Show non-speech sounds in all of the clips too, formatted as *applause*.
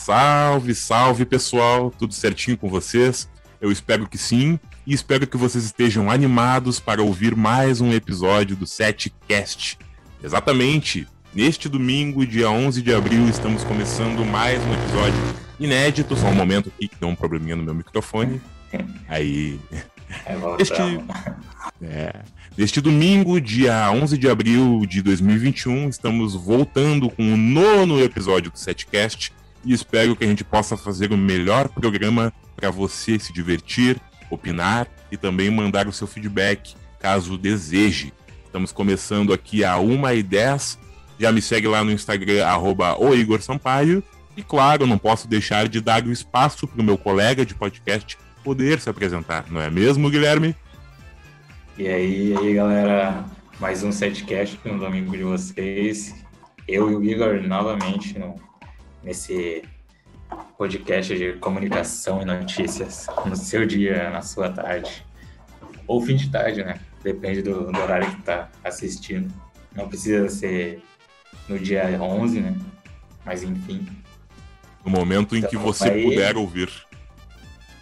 Salve, salve pessoal, tudo certinho com vocês? Eu espero que sim e espero que vocês estejam animados para ouvir mais um episódio do Setcast. Exatamente, neste domingo, dia 11 de abril, estamos começando mais um episódio inédito. Só um momento aqui que deu um probleminha no meu microfone. Aí. É, Este, é, neste domingo, dia 11 de abril de 2021, estamos voltando com o nono episódio do Setcast e espero que a gente possa fazer o melhor programa para você se divertir, opinar e também mandar o seu feedback, caso deseje. Estamos começando aqui a 1h10. Já me segue lá no Instagram, arroba Sampaio. E claro, não posso deixar de dar o espaço para o meu colega de podcast poder se apresentar, não é mesmo, Guilherme? E aí, e aí, galera, mais um setcast no domingo de vocês. Eu e o Igor novamente no, nesse podcast de comunicação e notícias no seu dia, na sua tarde. Ou fim de tarde, né? Depende do, do horário que tá assistindo. Não precisa ser no dia 11, né? Mas enfim. No momento em que Então, você aí- puder ouvir.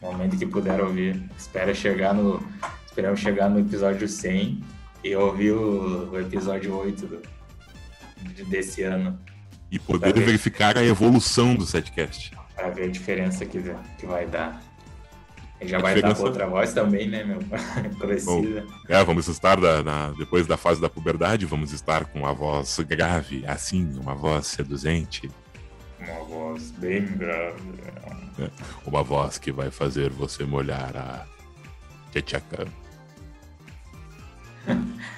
No momento que puder ouvir. Espera chegar no. Esperamos chegar no episódio 100 e ouvir o, o episódio 8 do, de- desse ano. E poder bem. verificar a evolução do Setcast. Pra ver a diferença que, que vai dar. E já A vai dar diferença- com outra voz também, né, meu? *laughs* Crescida. É, vamos estar da- na- depois da fase da puberdade, vamos estar com a voz grave, assim, uma voz seduzente, Uma voz bem grave. uma voz que vai fazer você molhar a tchatchaca. *laughs*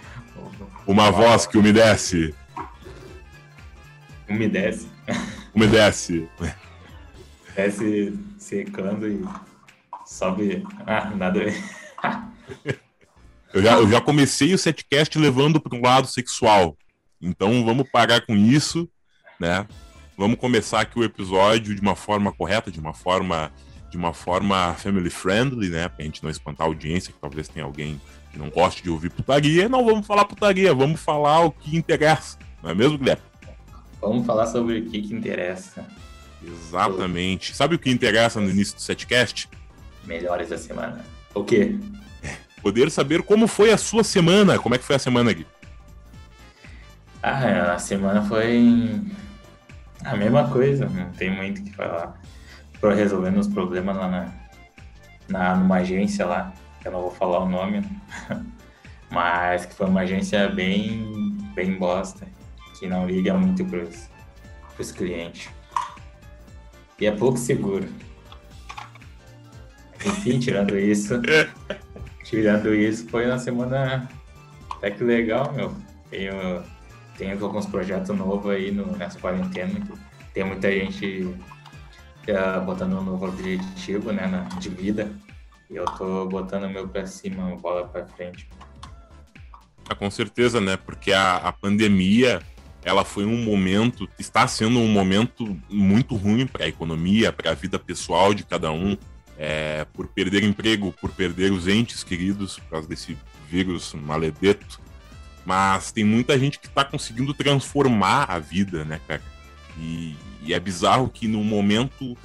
Uma voz que umedece, Umedece. umedece. Desce secando e sobe. Ah, nada a ver. Eu já, eu já comecei o setcast levando para um lado sexual. Então vamos parar com isso, né? Vamos começar aqui o episódio de uma forma correta, de uma forma de uma forma family friendly, né? Pra gente não espantar a audiência, que talvez tenha alguém que não goste de ouvir putaria. Não vamos falar putaria, vamos falar o que interessa. Não é mesmo, Guilherme? Vamos falar sobre o que, que interessa. Exatamente. Sabe o que interessa no início do setcast? Melhores da semana. O quê? Poder saber como foi a sua semana. Como é que foi a semana, Gui? Ah, a semana foi a mesma coisa, não tem muito o que falar. Tô resolvendo os problemas lá na, na, numa agência lá, que eu não vou falar o nome, né? *laughs* mas que foi uma agência bem, bem bosta, que não liga muito pros, pros clientes. E é pouco seguro. Enfim, tirando isso, *laughs* tirando isso, foi uma semana até que legal, meu. Tenho tenho alguns projetos novos aí no, nessa quarentena. Tem muita gente já botando um novo objetivo né, na, de vida. E eu tô botando o meu pra cima, bola pra frente. Ah, com certeza, né? Porque a, a pandemia, ela foi um momento, está sendo um momento muito ruim para a economia, para a vida pessoal de cada um, é, por perder emprego, por perder os entes queridos por causa desse vírus maledeto. Mas tem muita gente que está conseguindo transformar a vida, né, cara? E, e é bizarro que no momento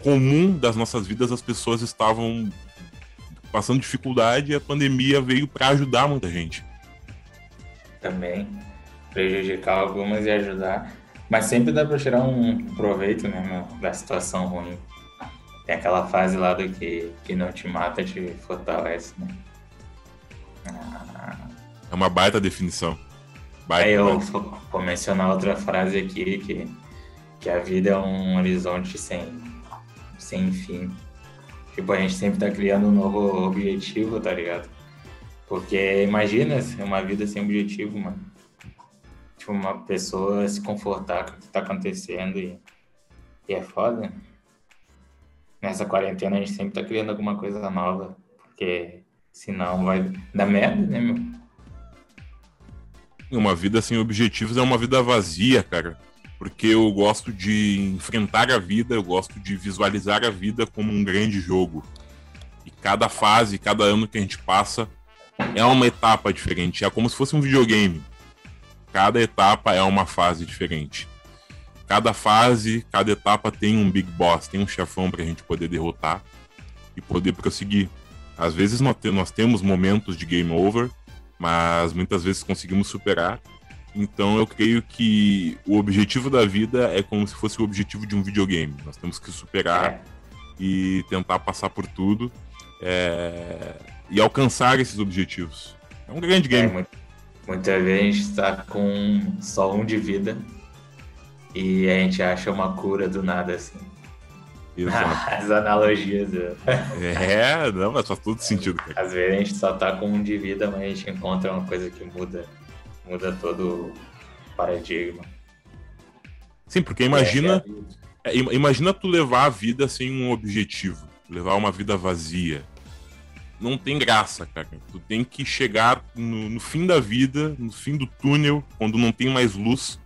comum das nossas vidas as pessoas estavam passando dificuldade e a pandemia veio para ajudar muita gente. Também prejudicar algumas e ajudar. Mas sempre dá pra tirar um proveito né, meu, da situação ruim. Tem aquela fase lá do que, que não te mata, te fortalece, né? Ah, É uma baita definição. Baita, Aí eu vou vou mencionar outra frase aqui, que, que a vida é um horizonte sem, sem fim. Tipo, a gente sempre tá criando um novo objetivo, tá ligado? Porque imagina uma vida sem objetivo, mano. Tipo, uma pessoa se confortar com o que tá acontecendo e, e é foda. Nessa quarentena a gente sempre tá criando alguma coisa nova, porque senão vai dar merda, né, meu? Uma vida sem objetivos é uma vida vazia, cara. Porque eu gosto de enfrentar a vida, eu gosto de visualizar a vida como um grande jogo. E cada fase, cada ano que a gente passa é uma etapa diferente. É como se fosse um videogame. Cada etapa é uma fase diferente. cada fase, cada etapa tem um big boss, tem um chefão pra gente poder derrotar e poder prosseguir. Às vezes nós, te nós temos momentos de game over, mas muitas vezes conseguimos superar. Então eu creio que o objetivo da vida é como se fosse o objetivo de um videogame. Nós temos que superar é. e tentar passar por tudo é... e alcançar esses objetivos. É um grande game. É, muito, muitas vezes a gente está com só um de vida e a gente acha uma cura do nada assim. Exato. *laughs* As analogias. É, não, mas faz todo sentido. Cara. Às vezes a gente só tá com um de vida, mas a gente encontra uma coisa que muda, muda todo o paradigma. Sim, porque imagina, é, é imagina tu levar a vida sem um objetivo, levar uma vida vazia. Não tem graça, cara. Tu tem que chegar no, no fim da vida, no fim do túnel, quando não tem mais luz,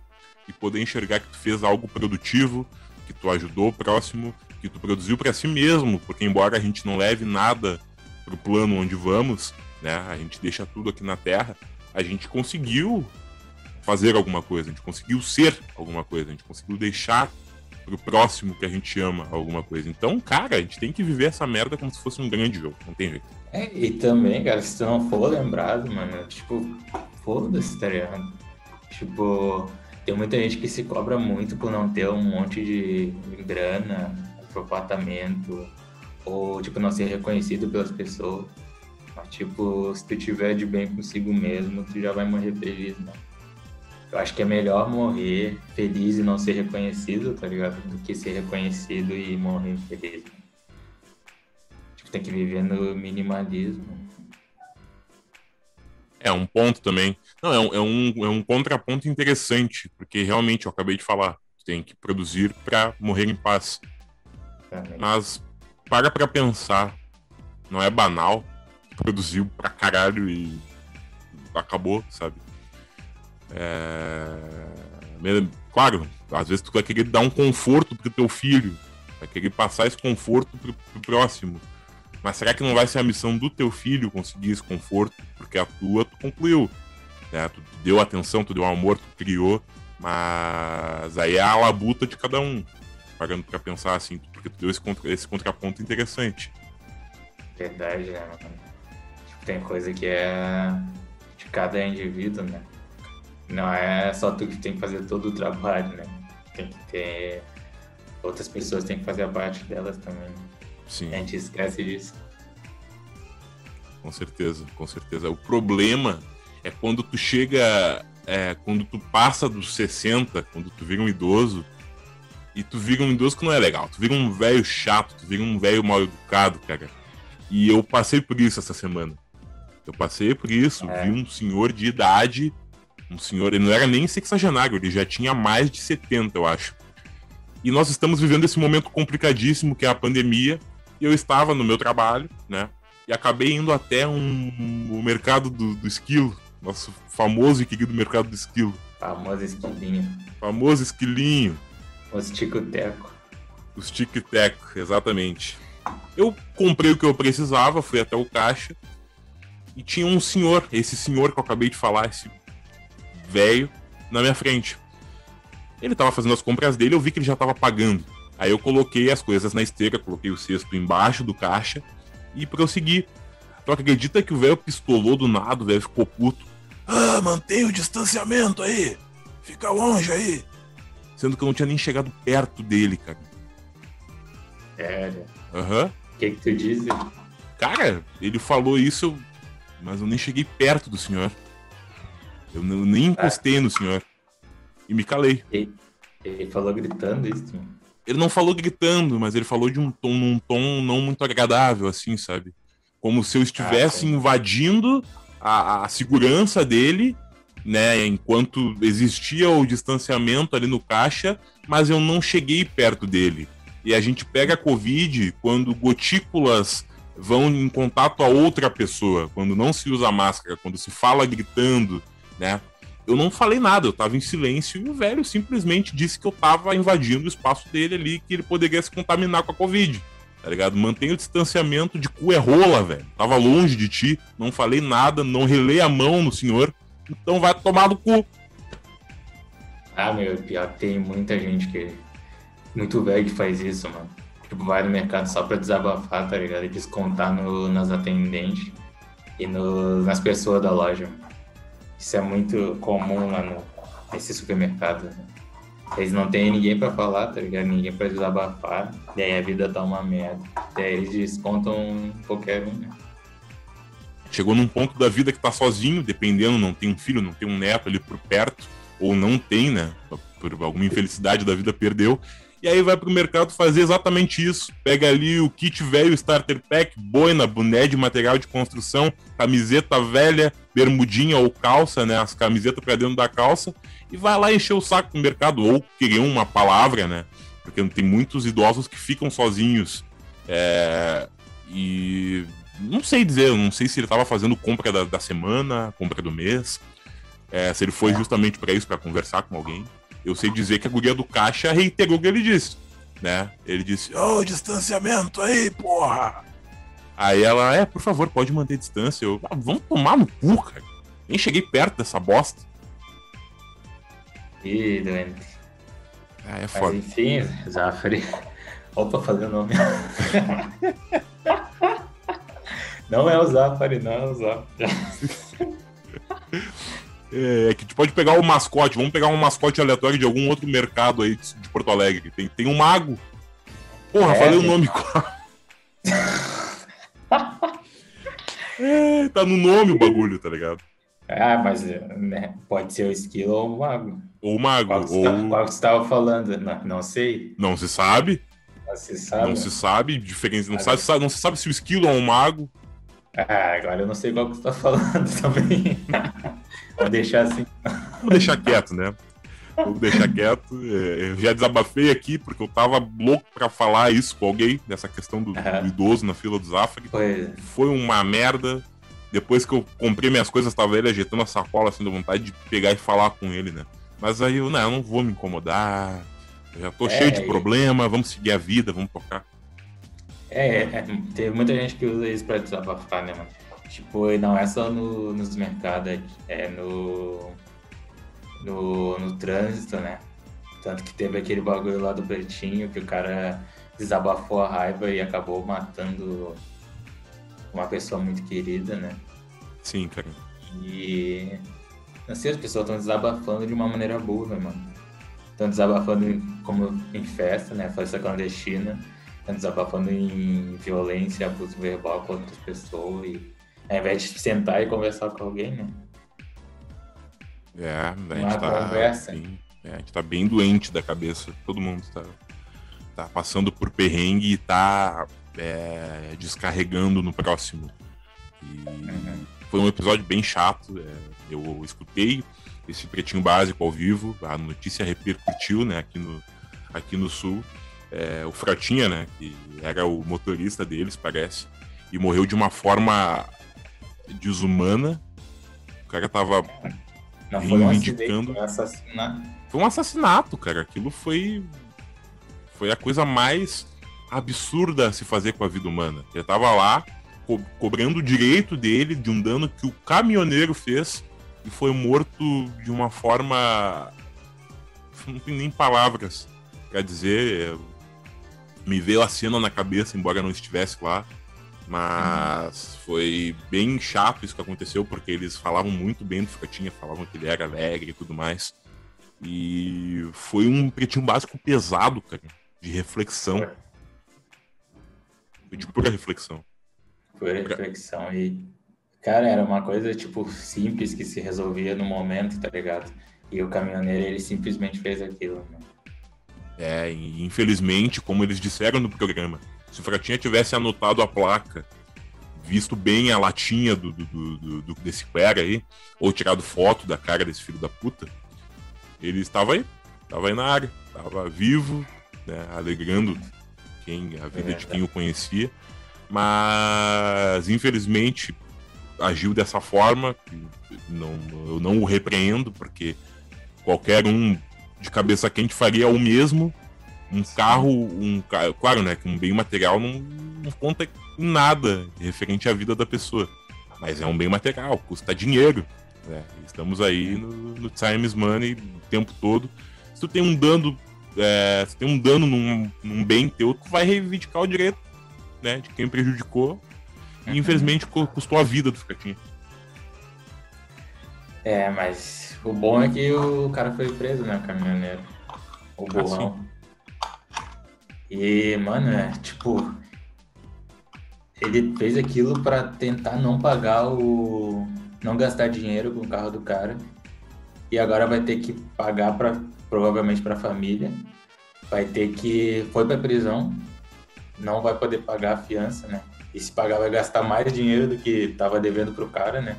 e poder enxergar que tu fez algo produtivo, que tu ajudou o próximo, que tu produziu para si mesmo, porque embora a gente não leve nada pro plano onde vamos, né, a gente deixa tudo aqui na Terra, a gente conseguiu fazer alguma coisa, a gente conseguiu ser alguma coisa, a gente conseguiu deixar pro próximo que a gente ama alguma coisa. Então, cara, a gente tem que viver essa merda como se fosse um grande jogo, não tem jeito. É, e também, cara, se tu não for lembrado, mano, tipo, foda-se, tá ligado? Tipo, tem muita gente que se cobra muito por não ter um monte de grana, pro apartamento, ou, tipo, não ser reconhecido pelas pessoas. Mas, tipo, se tu tiver de bem consigo mesmo, tu já vai morrer feliz, né? Eu acho que é melhor morrer feliz e não ser reconhecido, tá ligado? Do que ser reconhecido e morrer feliz. Tipo, tem que viver no minimalismo. É um ponto também. Não, é um, é um, é um contraponto interessante, porque realmente eu acabei de falar, tem que produzir para morrer em paz. Mas para pra pensar. Não é banal. Produziu pra caralho e acabou, sabe? É... Claro, às vezes tu vai querer dar um conforto pro teu filho. Vai querer passar esse conforto pro, pro próximo. Mas será que não vai ser a missão do teu filho conseguir esse conforto? Porque a tua tu concluiu. Né? Tu deu atenção, tu deu amor, tu criou. Mas aí é a labuta de cada um. Pagando pra pensar assim, porque tu deu esse, contra, esse contraponto interessante. Verdade, né? Tipo, tem coisa que é de cada indivíduo, né? Não é só tu que tem que fazer todo o trabalho, né? Tem que ter. Outras pessoas têm que fazer a parte delas também. Sim. A gente esquece disso. Com certeza, com certeza. O problema é quando tu chega. É, quando tu passa dos 60, quando tu vira um idoso, e tu vira um idoso que não é legal. Tu vira um velho chato, tu vira um velho mal educado, cara. E eu passei por isso essa semana. Eu passei por isso. É. Vi um senhor de idade. Um senhor, ele não era nem sexagenário, ele já tinha mais de 70, eu acho. E nós estamos vivendo esse momento complicadíssimo que é a pandemia. E eu estava no meu trabalho, né? E acabei indo até um, o mercado do, do esquilo. Nosso famoso e querido mercado do esquilo. Famoso esquilinho. Famoso esquilinho. Os tico-teco. Os tic-teco, exatamente. Eu comprei o que eu precisava, fui até o caixa e tinha um senhor, esse senhor que eu acabei de falar, esse velho, na minha frente. Ele tava fazendo as compras dele, eu vi que ele já tava pagando. Aí eu coloquei as coisas na esteira, coloquei o cesto embaixo do caixa e prossegui. Tu acredita que o velho pistolou do nada, o velho ficou puto. Ah, mantenha o distanciamento aí! Fica longe aí! sendo que eu não tinha nem chegado perto dele, cara. Sério? Aham. Uhum. O que, que tu disse? Cara, ele falou isso, mas eu nem cheguei perto do senhor. Eu nem encostei ah. no senhor. E me calei. Ele, ele falou gritando isso? Ele não falou gritando, mas ele falou de um tom, num tom não muito agradável, assim, sabe? Como se eu estivesse ah, invadindo a, a segurança dele né? Enquanto existia o distanciamento ali no caixa, mas eu não cheguei perto dele. E a gente pega a Covid quando gotículas vão em contato a outra pessoa, quando não se usa máscara, quando se fala gritando, né? Eu não falei nada, eu tava em silêncio e o velho simplesmente disse que eu tava invadindo o espaço dele ali, que ele poderia se contaminar com a Covid tá ligado? Mantenha o distanciamento de cu é rola, velho. Tava longe de ti, não falei nada, não relei a mão no senhor, então vai tomar no cu. Ah, meu, pior tem muita gente que. Muito velho que faz isso, mano. Tipo, vai no mercado só pra desabafar, tá ligado? E descontar no, nas atendentes e no, nas pessoas da loja. Isso é muito comum lá no, nesse supermercado. Né? Eles não têm ninguém pra falar, tá ligado? Ninguém pra desabafar. E aí a vida tá uma merda. E aí eles descontam qualquer um, né? Chegou num ponto da vida que tá sozinho, dependendo, não tem um filho, não tem um neto ali por perto, ou não tem, né? Por alguma infelicidade da vida perdeu. E aí vai pro mercado fazer exatamente isso. Pega ali o kit velho, starter pack, boina, boné de material de construção, camiseta velha, bermudinha ou calça, né? As camisetas pra dentro da calça. E vai lá encher o saco no mercado, ou querer uma palavra, né? Porque tem muitos idosos que ficam sozinhos. É... E não sei dizer, não sei se ele estava fazendo compra da, da, semana, compra do mês, é, se ele foi justamente para isso, para conversar com alguém. Eu sei dizer que a guria do caixa reiterou o que ele disse, né? Ele disse, ô, oh, distanciamento aí, porra! Aí ela, é, por favor, pode manter distância. Eu, ah, vamos tomar no cu, cara. Nem cheguei perto dessa bosta. Ih, doente. Ah, é foda. Mas, enfim, Zafari. *laughs* Opa, fazer o nome. *laughs* Não é o Zafari, não é o Zafari. *laughs* É, é, que tu pode pegar o mascote, vamos pegar um mascote aleatório de algum outro mercado aí de Porto Alegre. Tem, tem um mago. Porra, é, falei o nome. é, tá no nome o bagulho, tá ligado? Ah, mas né, pode ser o esquilo ou o mago. Ou o mago. Qual, ou... Tá, qual que você estava falando? Não, não sei. Não se sabe. Não se sabe. Não se sabe. Diferença. Não, sabe, não se sabe se o esquilo é um mago. Ah, agora eu não sei qual que você tá falando *laughs* também. Vou deixar assim. Vou deixar quieto, né? Vou deixar quieto. É, eu já desabafei aqui, porque eu tava louco pra falar isso com alguém, nessa questão do, uhum. do idoso na fila dos Zafari. Foi. Foi uma merda. Depois que eu comprei minhas coisas, tava ele ajeitando a sacola, assim, da vontade de pegar e falar com ele, né? Mas aí eu, não, eu não vou me incomodar. Eu já tô é, cheio de problema, vamos seguir a vida, vamos tocar. É, é, tem muita gente que usa isso pra desabafar, né, mano? Tipo, não é só no, nos mercados, é no, no, no trânsito, né? Tanto que teve aquele bagulho lá do Pretinho que o cara desabafou a raiva e acabou matando uma pessoa muito querida, né? Sim, cara. E não sei, as pessoas estão desabafando de uma maneira burra, mano. Estão desabafando como em festa, né? Festa clandestina desabafando em violência, abuso verbal com outras pessoas e ao invés de sentar e conversar com alguém, né? É, a gente tá, conversa. Sim, é, a gente tá bem doente da cabeça, todo mundo tá, tá passando por perrengue e tá é, descarregando no próximo. E uhum. Foi um episódio bem chato, é, eu escutei esse pretinho básico ao vivo, a notícia repercutiu, né, aqui no, aqui no Sul é, o Frotinha, né? Que era o motorista deles, parece. E morreu de uma forma desumana. O cara tava Não reivindicando. Foi um, assassinato. foi um assassinato, cara. Aquilo foi. Foi a coisa mais absurda a se fazer com a vida humana. Ele tava lá co cobrando o direito dele de um dano que o caminhoneiro fez e foi morto de uma forma. *laughs* Não tem nem palavras para dizer me veio a cena na cabeça, embora não estivesse lá. Mas foi bem chato isso que aconteceu, porque eles falavam muito bem do Frotinha, falavam que ele era alegre e tudo mais. E foi um pretinho básico pesado, cara, de reflexão. Foi de pura reflexão. Pura reflexão. E, cara, era uma coisa, tipo, simples que se resolvia no momento, tá ligado? E o caminhoneiro, ele simplesmente fez aquilo, né? É, infelizmente, como eles disseram no programa, se o Fratinha tivesse anotado a placa, visto bem a latinha do, do, do, do desse Quera aí, ou tirado foto da cara desse filho da puta, ele estava aí, estava aí na área, estava vivo, né, alegrando quem, a vida de quem o conhecia, mas infelizmente agiu dessa forma, não, eu não o repreendo, porque qualquer um de cabeça quente faria o mesmo. Um carro, um claro, né, que um bem material não, não conta em nada referente à vida da pessoa. Mas é um bem material, custa dinheiro. É, estamos aí no, no Times Money o tempo todo. Se tu tem um dano, é, se tem um dano num, num bem teu, tu vai reivindicar o direito né, de quem prejudicou. E uhum. infelizmente custou a vida do Ficatinha. É, mas o bom é que o cara foi preso, né, o caminhoneiro. O burrão. Ah, e, mano, é tipo. Ele fez aquilo para tentar não pagar o não gastar dinheiro com o carro do cara e agora vai ter que pagar para provavelmente para a família, vai ter que foi para prisão, não vai poder pagar a fiança, né? E se pagar vai gastar mais dinheiro do que estava devendo pro cara, né?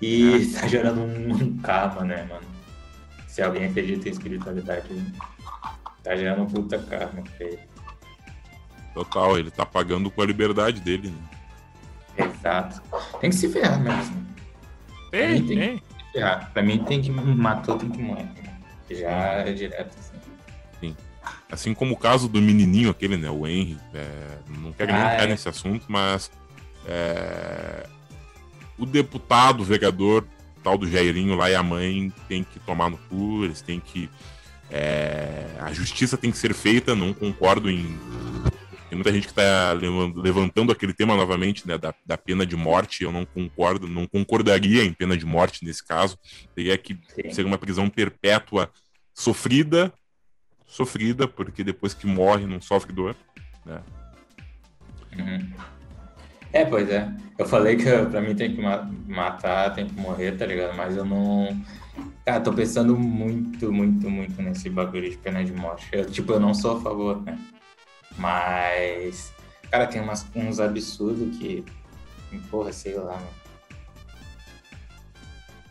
E ah. tá gerando um karma, né, mano? Se alguém acredita em espiritualidade, tá gerando um puta karma feio. Total, ele tá pagando com a liberdade dele, né? Exato. Tem que se ferrar mesmo. Tem, tem. tem. Que ferrar. Pra mim tem que matar, tem que morrer. Já é direto, assim. Sim. Assim como o caso do menininho aquele, né? O Henry. É, não quero ah, nem entrar é. nesse assunto, mas é, o deputado, o vereador, tal do Jairinho lá e a mãe tem que tomar no cu, eles têm que. É, a justiça tem que ser feita, não concordo em tem muita gente que está levantando aquele tema novamente, né, da, da, pena de morte. Eu não concordo, não concordaria em pena de morte nesse caso. Teria que Sim. ser uma prisão perpétua sofrida, sofrida, porque depois que morre não sofre dor, né? Uhum. É, pois é. Eu falei que pra mim tem que matar, tem que morrer, tá ligado? Mas eu não. Cara, tô pensando muito, muito, muito nesse bagulho de pena de morte. Eu, tipo, eu não sou a favor, né? Mas, cara, tem umas, uns absurdos que, porra, sei lá, mano.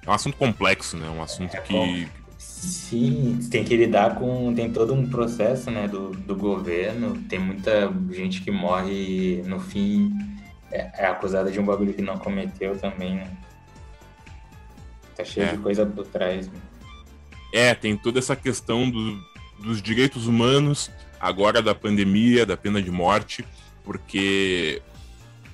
É um assunto complexo, né? Um assunto é, que. Sim, tem que lidar com. Tem todo um processo, né, do, do governo. Tem muita gente que morre no fim é, é acusada de um bagulho que não cometeu também, né? Tá cheio é. de coisa por trás. Né? É, tem toda essa questão do, dos direitos humanos agora da pandemia, da pena de morte, porque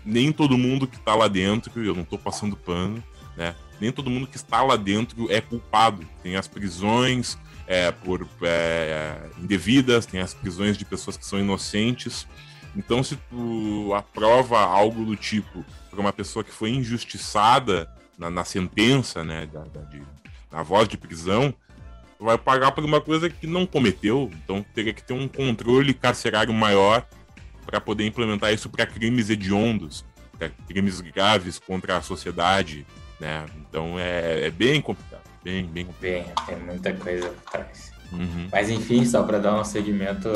nem todo mundo que está lá dentro, eu não estou passando pano, né? Nem todo mundo que está lá dentro é culpado. Tem as prisões é, por é, indevidas, tem as prisões de pessoas que são inocentes. Então, se tu aprova algo do tipo para uma pessoa que foi injustiçada na, na sentença, né, da, da de, na voz de prisão, vai pagar por uma coisa que não cometeu. Então teria que ter um controle carcerário maior para poder implementar isso para crimes hediondos, para crimes graves contra a sociedade, né? Então é, é bem complicado, bem, bem complicado. Bem, tem muita coisa por trás. Uhum. Mas enfim, só para dar um segmento,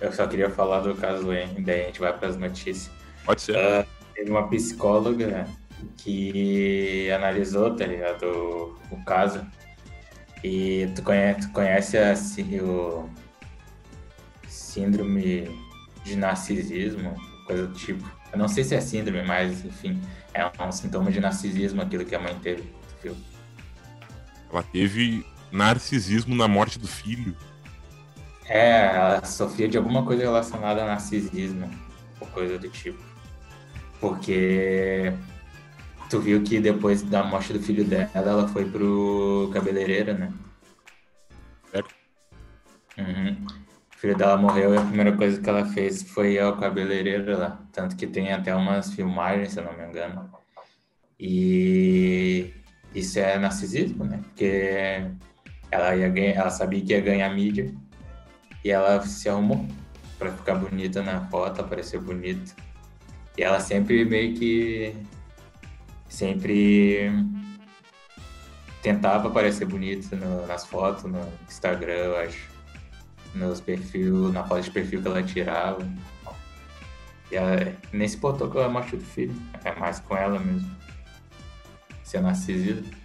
eu só queria falar do caso Henry, daí a gente vai para as notícias. Pode ser. Uh, teve uma psicóloga que analisou, tá ligado, o, o caso e tu conhece, tu conhece a, o síndrome de narcisismo, coisa do tipo. Eu não sei se é síndrome, mas enfim, é um sintoma de narcisismo aquilo que a mãe teve, viu? Ela teve narcisismo na morte do filho. É, ela sofria de alguma coisa relacionada a narcisismo, ou coisa do tipo. Porque Tu viu que depois da morte do filho dela, ela foi pro cabeleireiro, né? Certo. Uhum. O filho dela morreu e a primeira coisa que ela fez foi ir ao cabeleireiro lá. Tanto que tem até umas filmagens, se eu não me engano. E isso é narcisismo, né? Porque ela, ia ganhar, ela sabia que ia ganhar mídia e ela se arrumou para ficar bonita na foto, aparecer bonita. E ela sempre meio que sempre tentava parecer bonita no, nas fotos, no Instagram, eu acho. Nos perfil, na foto de perfil que ela tirava. E ela nem se botou com a morte do filho. É mais com ela mesmo. Ser narcisista.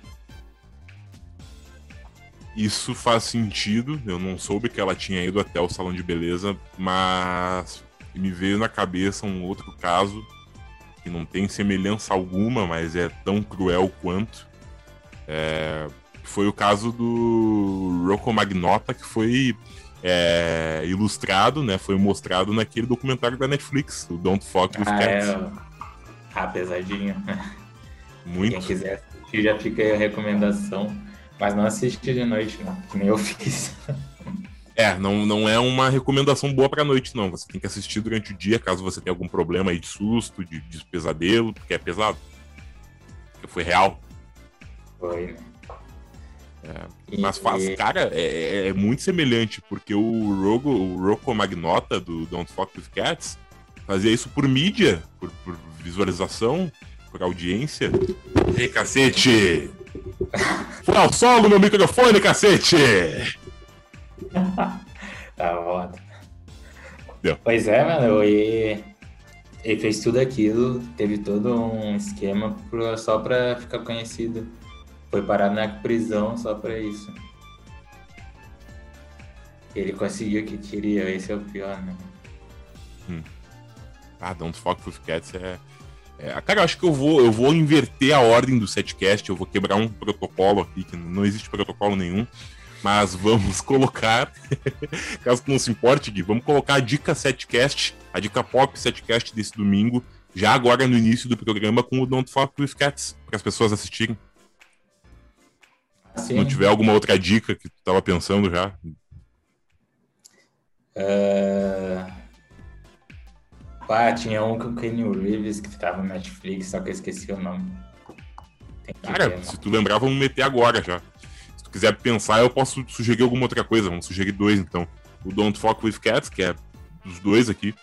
Isso faz sentido. Eu não soube que ela tinha ido até o salão de beleza, mas me veio na cabeça um outro caso que não tem semelhança alguma, mas é tão cruel quanto. É, foi o caso do Rocco Magnota, que foi é, ilustrado, né? Foi mostrado naquele documentário da Netflix, o Don't Fuck with ah, Cats. É... Ah, pesadinho. Muito. Quem quiser que já fica aí a recomendação. Mas não assiste de noite, não, que nem eu fiz. É, não, não é uma recomendação boa pra noite, não. Você tem que assistir durante o dia, caso você tenha algum problema aí de susto, de, de pesadelo, porque é pesado. Porque foi real. Foi? É, mas faz, cara, é, é, é, muito semelhante, porque o Rogo, o Rocco Magnota do Don't Fuck With Cats fazia isso por mídia, por, por visualização, por audiência. Ei, cacete! Foi ao solo meu microfone, cacete! *laughs* tá foda. Deu. Pois é, mano, e ele fez tudo aquilo, teve todo um esquema só pra ficar conhecido. Foi parar na prisão só pra isso. Ele conseguiu o que queria, esse é o pior, né? Hum. Ah, Don't Fuck With Cats é... é... Cara, eu acho que eu vou, eu vou inverter a ordem do setcast, eu vou quebrar um protocolo aqui, que não existe protocolo nenhum. Mas vamos colocar, *laughs* caso não se importe, Gui, vamos colocar a dica setcast, a dica pop setcast desse domingo, já agora no início do programa com o Don't Fuck With Cats, para as pessoas assistirem. Sim. Se não tiver alguma outra dica que tu tava pensando já. Uh... Pá, tinha um com o Kenny Reeves que tava no Netflix, só que eu esqueci o nome. Cara, ver, se tu lembrar, vamos meter agora já quiser pensar, eu posso sugerir alguma outra coisa. Vamos sugerir dois, então. O Don't Fuck With Cats, que é dos dois aqui.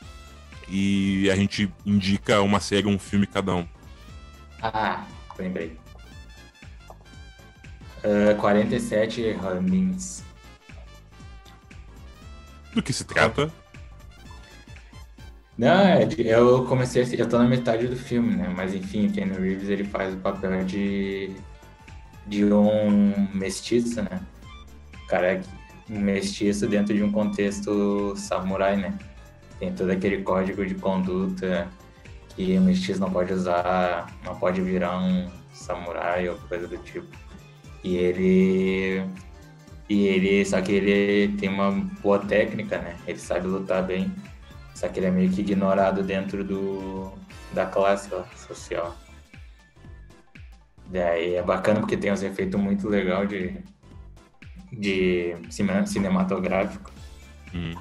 E a gente indica uma série, um filme cada um. Ah, lembrei. Uh, 47 Runnings. Do que se trata? Não, é eu comecei eu tô na metade do filme, né? Mas enfim, Ken Reeves ele faz o papel de de um mestiço, né? Cara, um mestiço dentro de um contexto samurai, né? Tem todo aquele código de conduta que o mestiço não pode usar, não pode virar um samurai ou coisa do tipo. E ele e ele, só que ele tem uma boa técnica, né? Ele sabe lutar bem. Só que ele é meio que ignorado dentro do da classe ó, social. Daí é bacana porque tem uns efeitos muito legal de, de cinematográfico. Hum.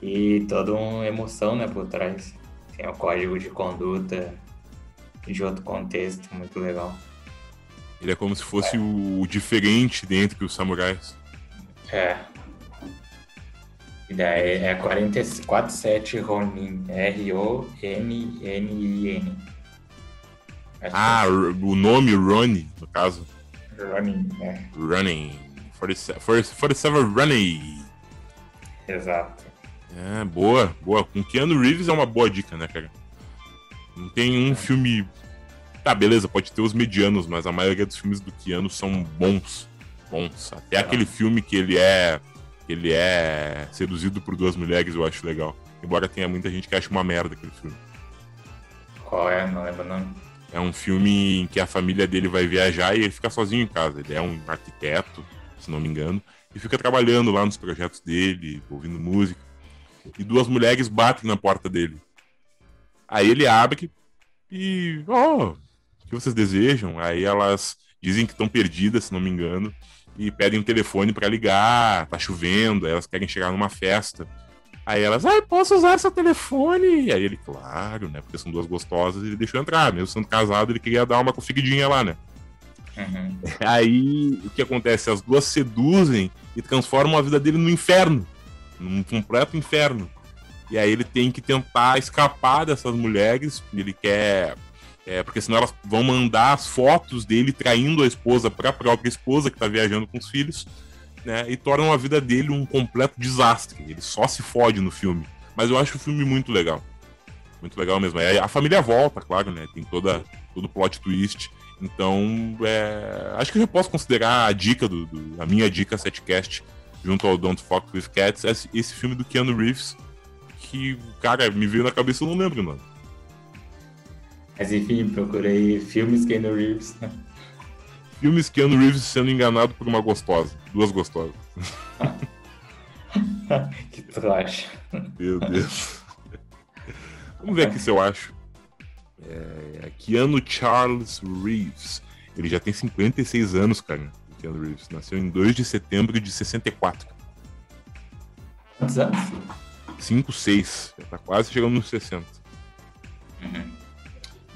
E toda uma emoção né, por trás. Tem o código de conduta de outro contexto, muito legal. Ele é como se fosse é. o diferente dentro dos samurais. É. E daí é 447 Ronin. R-O-N-N-I-N. Ah, o nome Ronnie, no caso. Running, né? Running. 47, 47 Running. Exato. É, boa, boa. Com Keanu Reeves é uma boa dica, né, cara? Não tem um é. filme. Tá, beleza, pode ter os medianos, mas a maioria dos filmes do Keanu são bons. Bons. Até é. aquele filme que ele é. Ele é seduzido por duas mulheres, eu acho legal. Embora tenha muita gente que acha uma merda aquele filme. Qual é? Não lembro não. É um filme em que a família dele vai viajar e ele fica sozinho em casa. Ele é um arquiteto, se não me engano, e fica trabalhando lá nos projetos dele, ouvindo música. E duas mulheres batem na porta dele. Aí ele abre e. Oh, o que vocês desejam? Aí elas dizem que estão perdidas, se não me engano, e pedem um telefone para ligar, tá chovendo, elas querem chegar numa festa. Aí elas, ah, posso usar seu telefone? E aí ele, claro, né? Porque são duas gostosas, ele deixou entrar. Mesmo sendo casado, ele queria dar uma conferidinha lá, né? Uhum. *laughs* Aí o que acontece? As duas seduzem e transformam a vida dele no inferno num completo inferno. E aí ele tem que tentar escapar dessas mulheres. Ele quer. É, porque senão elas vão mandar as fotos dele traindo a esposa para a própria esposa que está viajando com os filhos né? E tornam a vida dele um completo desastre. Ele só se fode no filme. Mas eu acho o filme muito legal. Muito legal mesmo. Aí a família volta, claro, né? Tem toda, todo o plot twist. Então, é... acho que eu já posso considerar a dica do, do, a minha dica setcast junto ao Don't Fuck with Cats, esse, esse filme do Keanu Reeves, que, cara, me veio na cabeça, eu não lembro, mano. Mas enfim, procurei filmes Keanu Reeves. Filmes Keanu Reeves sendo enganado por uma gostosa. Duas gostosas. *laughs* que trash. Meu Deus. Vamos ver aqui se eu acho. É, Keanu Charles Reeves. Ele já tem 56 anos, cara. Keanu Reeves nasceu em 2 de setembro de 64. Quantos anos? 5, 6. Já tá quase chegando nos 60. Uhum.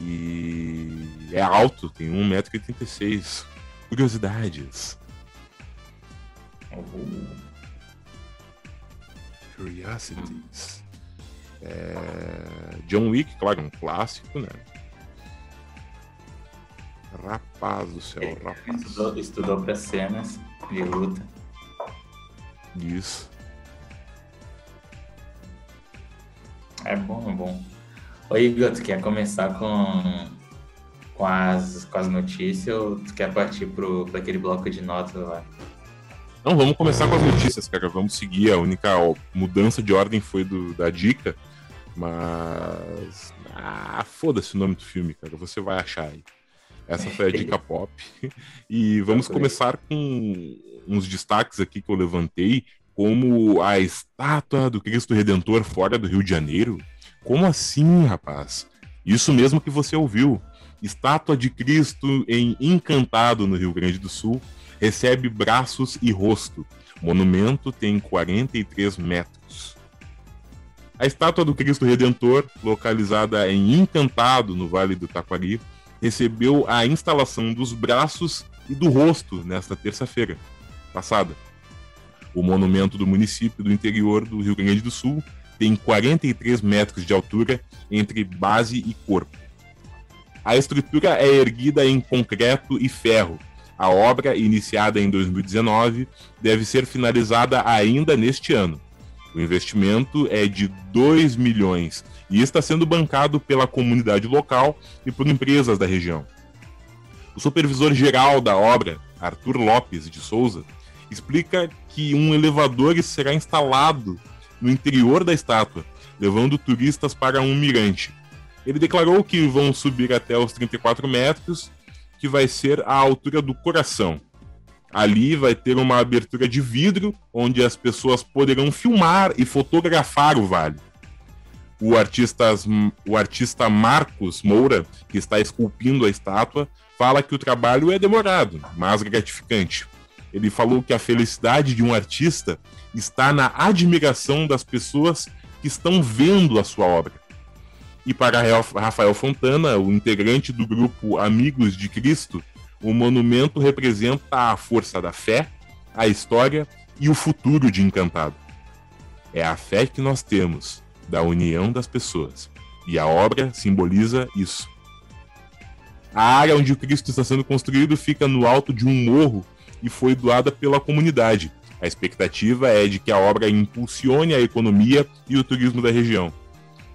E é alto, tem 1,86m. Curiosidades. Uhum. Curiosities. É... John Wick, claro, um clássico, né? Rapaz do céu, rapaz. Estudou, estudou para cenas de luta. Isso. É bom, é bom. Oi, Igor, tu quer começar com, com, as, com as notícias ou tu quer partir para aquele bloco de notas lá? Não, vamos começar com as notícias, cara. Vamos seguir. A única mudança de ordem foi do, da dica. Mas. Ah, foda-se o nome do filme, cara. Você vai achar aí. Essa foi a dica *laughs* pop. E vamos começar com uns destaques aqui que eu levantei, como a estátua do Cristo Redentor fora do Rio de Janeiro. Como assim, rapaz? Isso mesmo que você ouviu. Estátua de Cristo em Encantado, no Rio Grande do Sul, recebe braços e rosto. monumento tem 43 metros. A estátua do Cristo Redentor, localizada em Encantado, no Vale do Taquari, recebeu a instalação dos braços e do rosto nesta terça-feira passada. O monumento do município do interior do Rio Grande do Sul tem 43 metros de altura entre base e corpo. A estrutura é erguida em concreto e ferro. A obra, iniciada em 2019, deve ser finalizada ainda neste ano. O investimento é de 2 milhões e está sendo bancado pela comunidade local e por empresas da região. O supervisor geral da obra, Arthur Lopes de Souza, explica que um elevador será instalado no interior da estátua, levando turistas para um mirante. Ele declarou que vão subir até os 34 metros, que vai ser a altura do coração. Ali vai ter uma abertura de vidro, onde as pessoas poderão filmar e fotografar o vale. O artista, o artista Marcos Moura, que está esculpindo a estátua, fala que o trabalho é demorado, mas gratificante. Ele falou que a felicidade de um artista está na admiração das pessoas que estão vendo a sua obra. E para Rafael Fontana, o integrante do grupo Amigos de Cristo, o monumento representa a força da fé, a história e o futuro de Encantado. É a fé que nós temos, da união das pessoas, e a obra simboliza isso. A área onde o Cristo está sendo construído fica no alto de um morro e foi doada pela comunidade. A expectativa é de que a obra impulsione a economia e o turismo da região.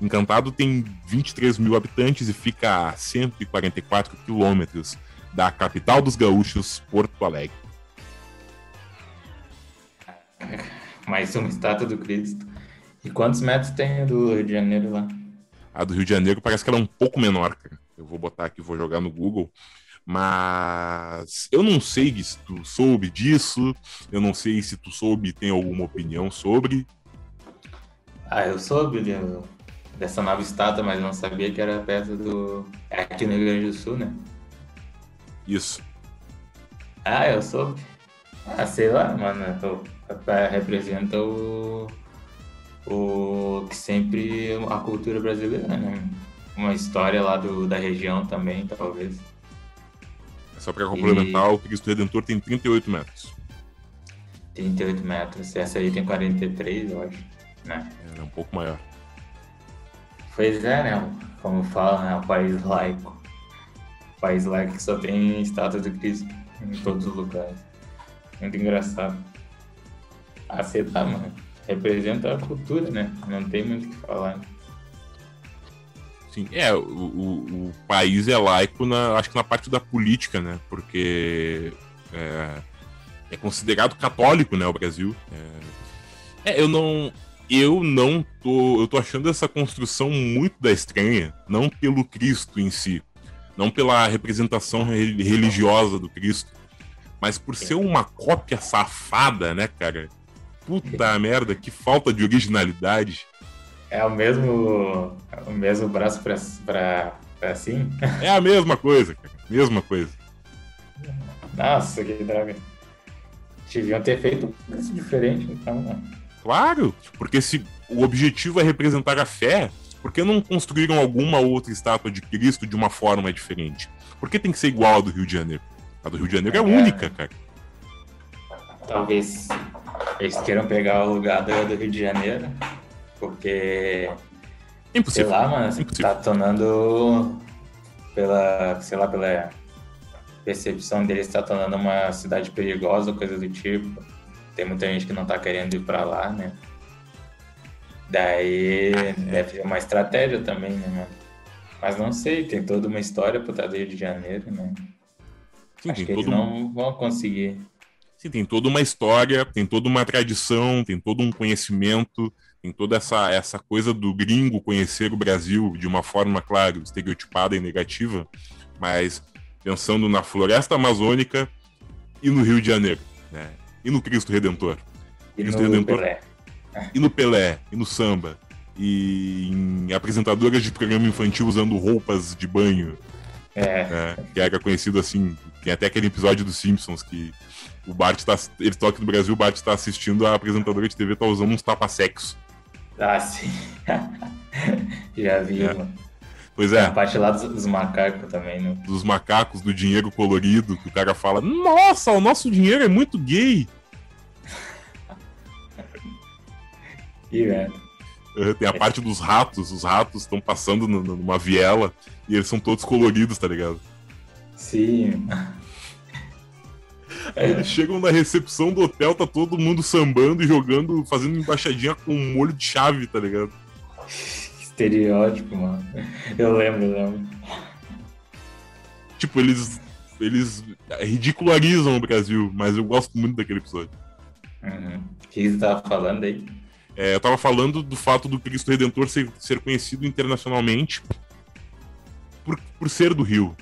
Encantado tem 23 mil habitantes e fica a 144 quilômetros da capital dos gaúchos, Porto Alegre. Mais uma estátua do Cristo. E quantos metros tem do Rio de Janeiro lá? A do Rio de Janeiro parece que ela é um pouco menor, cara. Eu vou botar aqui, vou jogar no Google. Mas eu não sei se tu soube disso, eu não sei se tu soube e tem alguma opinião sobre. Ah, eu soube dessa nova estátua, mas não sabia que era perto do. É aqui no Rio Grande do Sul, né? Isso. Ah, eu soube. Ah, sei lá, mano. Representa o. O que sempre a cultura brasileira, né? Uma história lá do, da região também, talvez. Só para complementar, e... o Cristo Redentor tem 38 metros. 38 metros. Essa aí tem 43, eu acho. Né? É, é um pouco maior. Pois é, né? Como fala, né? Um país laico país lá que só tem estátua do Cristo em todos os lugares. Muito engraçado. Lá, mano. Representa a cultura, né? Não tem muito o que falar. Sim, é, o, o, o, país é laico, na, acho que na parte da política, né? Porque é, é considerado católico, né, o Brasil. É, é, eu não. Eu não tô. Eu tô achando essa construção muito da estranha, não pelo Cristo em si, não pela representação religiosa do Cristo, mas por ser uma cópia safada, né, cara? Puta merda, que falta de originalidade. É o mesmo, é o mesmo braço pra, pra, pra assim? É a mesma coisa, cara. Mesma coisa. Nossa, que droga. Deviam ter feito um preço diferente, então. Né? Claro, porque se o objetivo é representar a fé, por que não construíram alguma outra estátua de Cristo de uma forma diferente? Por que tem que ser igual a do Rio de Janeiro? A do Rio de Janeiro é, é única, cara. Talvez eles queiram pegar o lugar do, do Rio de Janeiro, porque. Impossível. Sei lá, mano, Impossível. tá tornando. Pela. Sei lá, pela percepção deles, tá tornando uma cidade perigosa, coisa do tipo. Tem muita gente que não tá querendo ir pra lá, né? Daí deve ser uma estratégia também, né, mano? Mas não sei, tem toda uma história pro do Rio de Janeiro, né? Sim, Acho que eles não vão conseguir. Sim, tem toda uma história, tem toda uma tradição, tem todo um conhecimento, tem toda essa, essa coisa do gringo conhecer o Brasil de uma forma, claro, estereotipada e negativa, mas pensando na floresta amazônica e no Rio de Janeiro, né? E no Cristo Redentor. E Cristo no Redentor, Pelé. E no Pelé, e no samba, e em apresentadoras de programa infantil usando roupas de banho. É. Né? Que era conhecido assim. Tem até aquele episódio dos Simpsons que o Bart tá. Ele toca no Brasil, o Bart tá assistindo, a apresentadora de TV tá usando uns tapa-sexo. Ah, sim. *laughs* Já vi, é. mano. Pois é. A parte lá dos, dos, macacos também, né? Dos macacos, do dinheiro colorido, que o cara fala: Nossa, o nosso dinheiro é muito gay. *laughs* e, velho. Tem a parte dos ratos, os ratos estão passando numa viela e eles são todos coloridos, tá ligado? Sim. *laughs* Aí eles chegam na recepção do hotel, tá todo mundo sambando e jogando, fazendo embaixadinha com um molho de chave, tá ligado? Estereótipo, mano. Eu lembro, eu lembro. Tipo, eles, eles ridicularizam o Brasil, mas eu gosto muito daquele episódio. Uhum. O que você tava falando aí? É, eu tava falando do fato do Cristo Redentor ser, ser conhecido internacionalmente por, por ser do Rio.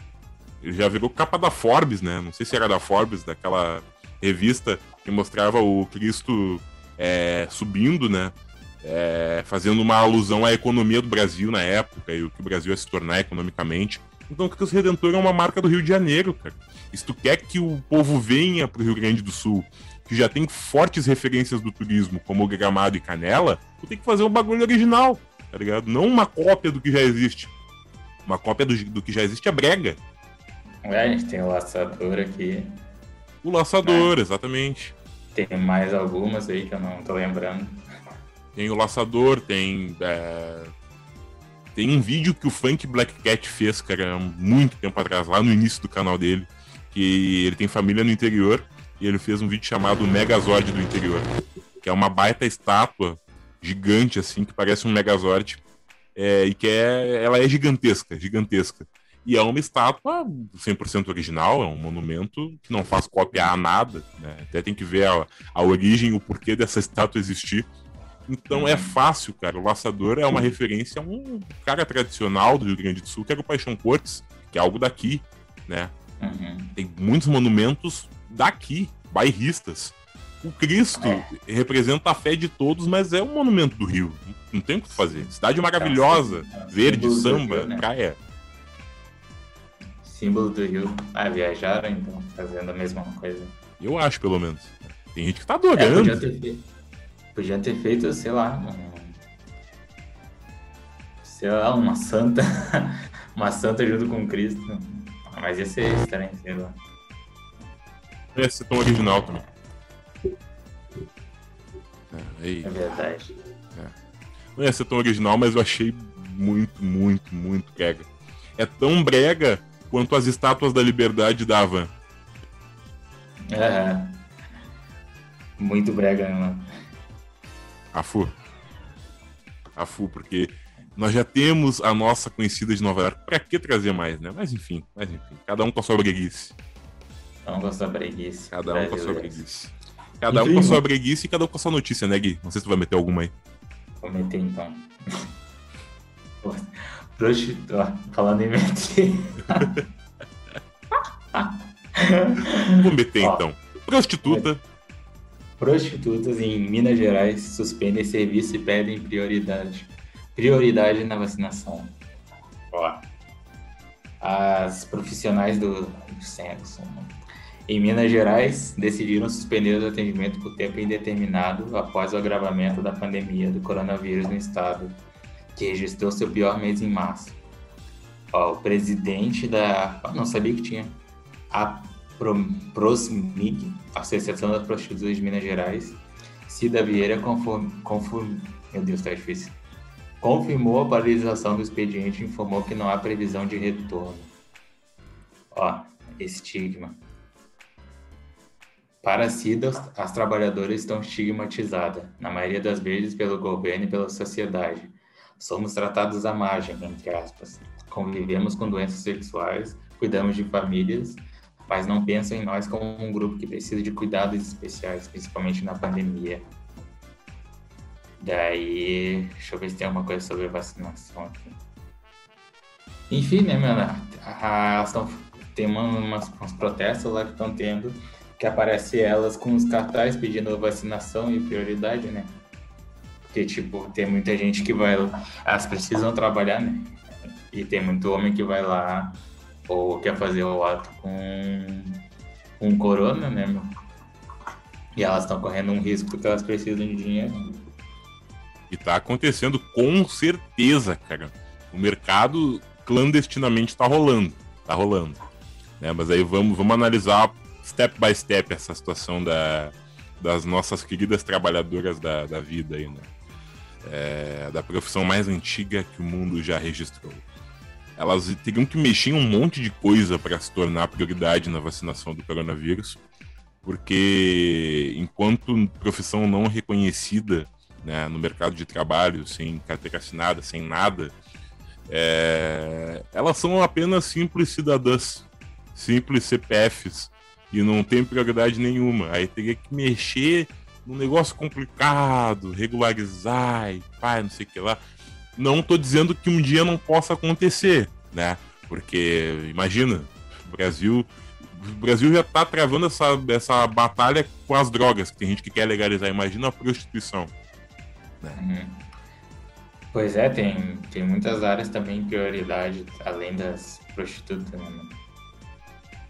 Ele já virou capa da Forbes, né? Não sei se era da Forbes, daquela revista que mostrava o Cristo é, subindo, né? É, fazendo uma alusão à economia do Brasil na época e o que o Brasil ia se tornar economicamente. Então, o Cristo Redentor é uma marca do Rio de Janeiro, cara. E se tu quer que o povo venha pro Rio Grande do Sul, que já tem fortes referências do turismo, como o Gramado e Canela, tu tem que fazer um bagulho original, tá ligado? Não uma cópia do que já existe. Uma cópia do, do que já existe é brega. É, a gente tem o laçador aqui. O laçador, é. exatamente. Tem mais algumas aí que eu não tô lembrando. Tem o laçador, tem. É... Tem um vídeo que o Funk Black Cat fez, cara, muito tempo atrás, lá no início do canal dele. Que ele tem família no interior e ele fez um vídeo chamado Megazord do interior. Que é uma baita estátua gigante, assim, que parece um Megazord. É, e que é, ela é gigantesca, gigantesca. E é uma estátua 100% original, é um monumento que não faz cópia a nada, né? Até tem que ver a, a origem, o porquê dessa estátua existir. Então é fácil, cara. O Laçador é uma referência a um cara tradicional do Rio Grande do Sul, que era o Paixão Cortes, que é algo daqui, né? Uhum. Tem muitos monumentos daqui, bairristas. O Cristo é. representa a fé de todos, mas é um monumento do Rio. Não tem o que fazer. Cidade maravilhosa, verde, samba, Rio, né? praia símbolo do Rio. Ah, viajaram então, fazendo a mesma coisa. Eu acho, pelo menos. Tem gente que tá adorando. É, podia, ter feito, sei lá, um, sei lá, uma santa. *laughs* uma santa junto com Cristo. Mas ia ser estranho, sei lá. Ia ser tão original também. É, aí. é verdade. É. Não ia ser tão original, mas eu achei muito, muito, muito brega. É tão brega quanto as estátuas da liberdade da Havan. É. Muito brega, né, mano? Afu. Afu, porque nós já temos a nossa conhecida de Nova York. Pra que trazer mais, né? Mas enfim, mas enfim. Cada um com a sua breguice. Cada um com a sua breguice. Cada um com a sua breguice. Cada um com a sua breguice e cada um com a sua notícia, né, Gui? Não sei se tu vai meter alguma aí. Vou meter então. *laughs* Prostituta. Falando em meter. *laughs* Vou meter então. Prostituta. Prostitutas em Minas Gerais suspendem serviço e pedem prioridade. Prioridade na vacinação. Ó. As profissionais do, do sexo Em Minas Gerais, decidiram suspender o atendimento por tempo indeterminado após o agravamento da pandemia do coronavírus no estado, que registrou seu pior mês em março. Ó, o presidente da. não sabia que tinha. A Prosmig, Associação das Prostitutas de Minas Gerais, Cida Vieira, conforme, conforme, meu Deus, tá difícil. Confirmou a paralisação do expediente e informou que não há previsão de retorno. Ó, estigma. Para CIDA, as trabalhadoras estão estigmatizadas, na maioria das vezes pelo governo e pela sociedade. Somos tratados à margem, entre aspas. Convivemos com doenças sexuais, cuidamos de famílias, mas não pensam em nós como um grupo que precisa de cuidados especiais, principalmente na pandemia. Daí, deixa eu ver se tem alguma coisa sobre vacinação aqui. Enfim, né, mano? Elas tão, tem umas, uns protestos lá que estão tendo que aparece elas com os cartazes pedindo vacinação e prioridade, né? Porque, tipo, tem muita gente que vai elas precisam trabalhar, né? E tem muito homem que vai lá ou quer fazer o ato com, com corona, né, meu? E elas estão correndo um risco porque elas precisam de dinheiro. E tá acontecendo com certeza, cara. O mercado clandestinamente tá rolando. Tá rolando. Né? Mas aí vamos, vamos analisar step by step essa situação da, das nossas queridas trabalhadoras da, da vida aí, né? É, da profissão mais antiga que o mundo já registrou. Elas teriam que mexer em um monte de coisa para se tornar prioridade na vacinação do coronavírus, porque enquanto profissão não reconhecida né, no mercado de trabalho, sem carteira assinada, sem nada, é, elas são apenas simples cidadãs, simples CPFs e não tem prioridade nenhuma. Aí teria que mexer num negócio complicado, regularizar e pai, não sei o que lá. Não tô dizendo que um dia não possa acontecer, né? Porque imagina, o Brasil, o Brasil já tá travando essa, essa batalha com as drogas, que tem gente que quer legalizar. Imagina a prostituição. Né? Uhum. Pois é, tem, tem muitas áreas também em prioridade, além das prostitutas. Né?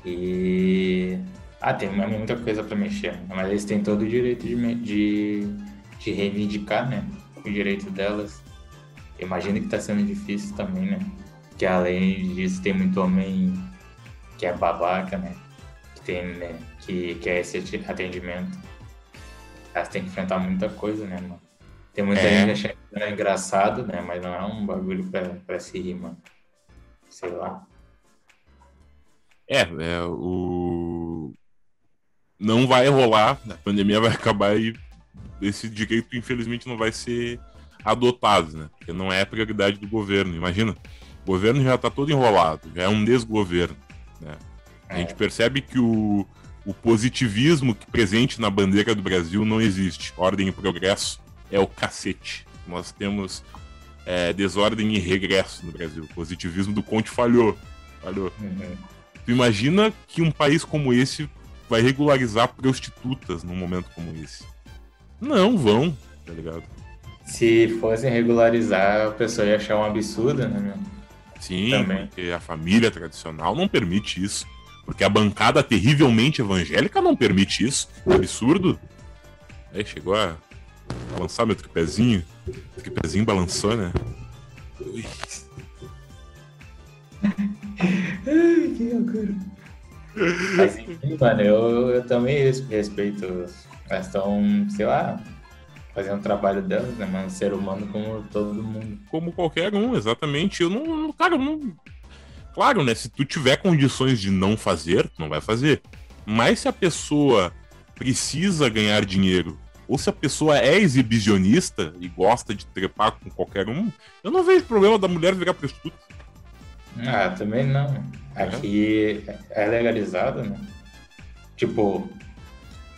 E. Ah, tem muita coisa para mexer, mas eles têm todo o direito de, de, de reivindicar, né? O direito delas. Imagina que tá sendo difícil também, né? Que além disso tem muito homem que é babaca, né? Que tem, né? Que quer é esse atendimento. Elas têm que enfrentar muita coisa, né, mano? Tem muita é. gente achando que é engraçado, né? Mas não é um bagulho pra, pra se rir, mano. Sei lá. É, é, o. Não vai rolar, a pandemia vai acabar e esse direito, infelizmente, não vai ser adotado, né? Porque não é prioridade do governo. Imagina, o governo já está todo enrolado, já é um desgoverno. Né? A gente é. percebe que o, o positivismo que presente na bandeira do Brasil não existe. Ordem e progresso é o cacete. Nós temos é, desordem e regresso no Brasil. O positivismo do Conte falhou. Falhou. Uhum. Tu imagina que um país como esse vai regularizar prostitutas num momento como esse? Não vão, tá ligado? Se fossem regularizar, a pessoa ia achar um absurdo, né, meu? Sim, Também. porque a família tradicional não permite isso. Porque a bancada terrivelmente evangélica não permite isso. É absurdo. Aí chegou a balançar meu tripézinho. O balançou, né? Ui. Ai, que loucura. Mas enfim, mano, eu, eu também respeito. Elas estão, sei lá, fazendo o trabalho delas, né, mano? Ser humano como todo mundo. Como qualquer um, exatamente. Eu não. Cara, eu não. Claro, né? Se tu tiver condições de não fazer, tu não vai fazer. Mas se a pessoa precisa ganhar dinheiro, ou se a pessoa é exibicionista e gosta de trepar com qualquer um, eu não vejo problema da mulher virar prostituta. Ah, também não. Aqui é legalizado, né? Tipo,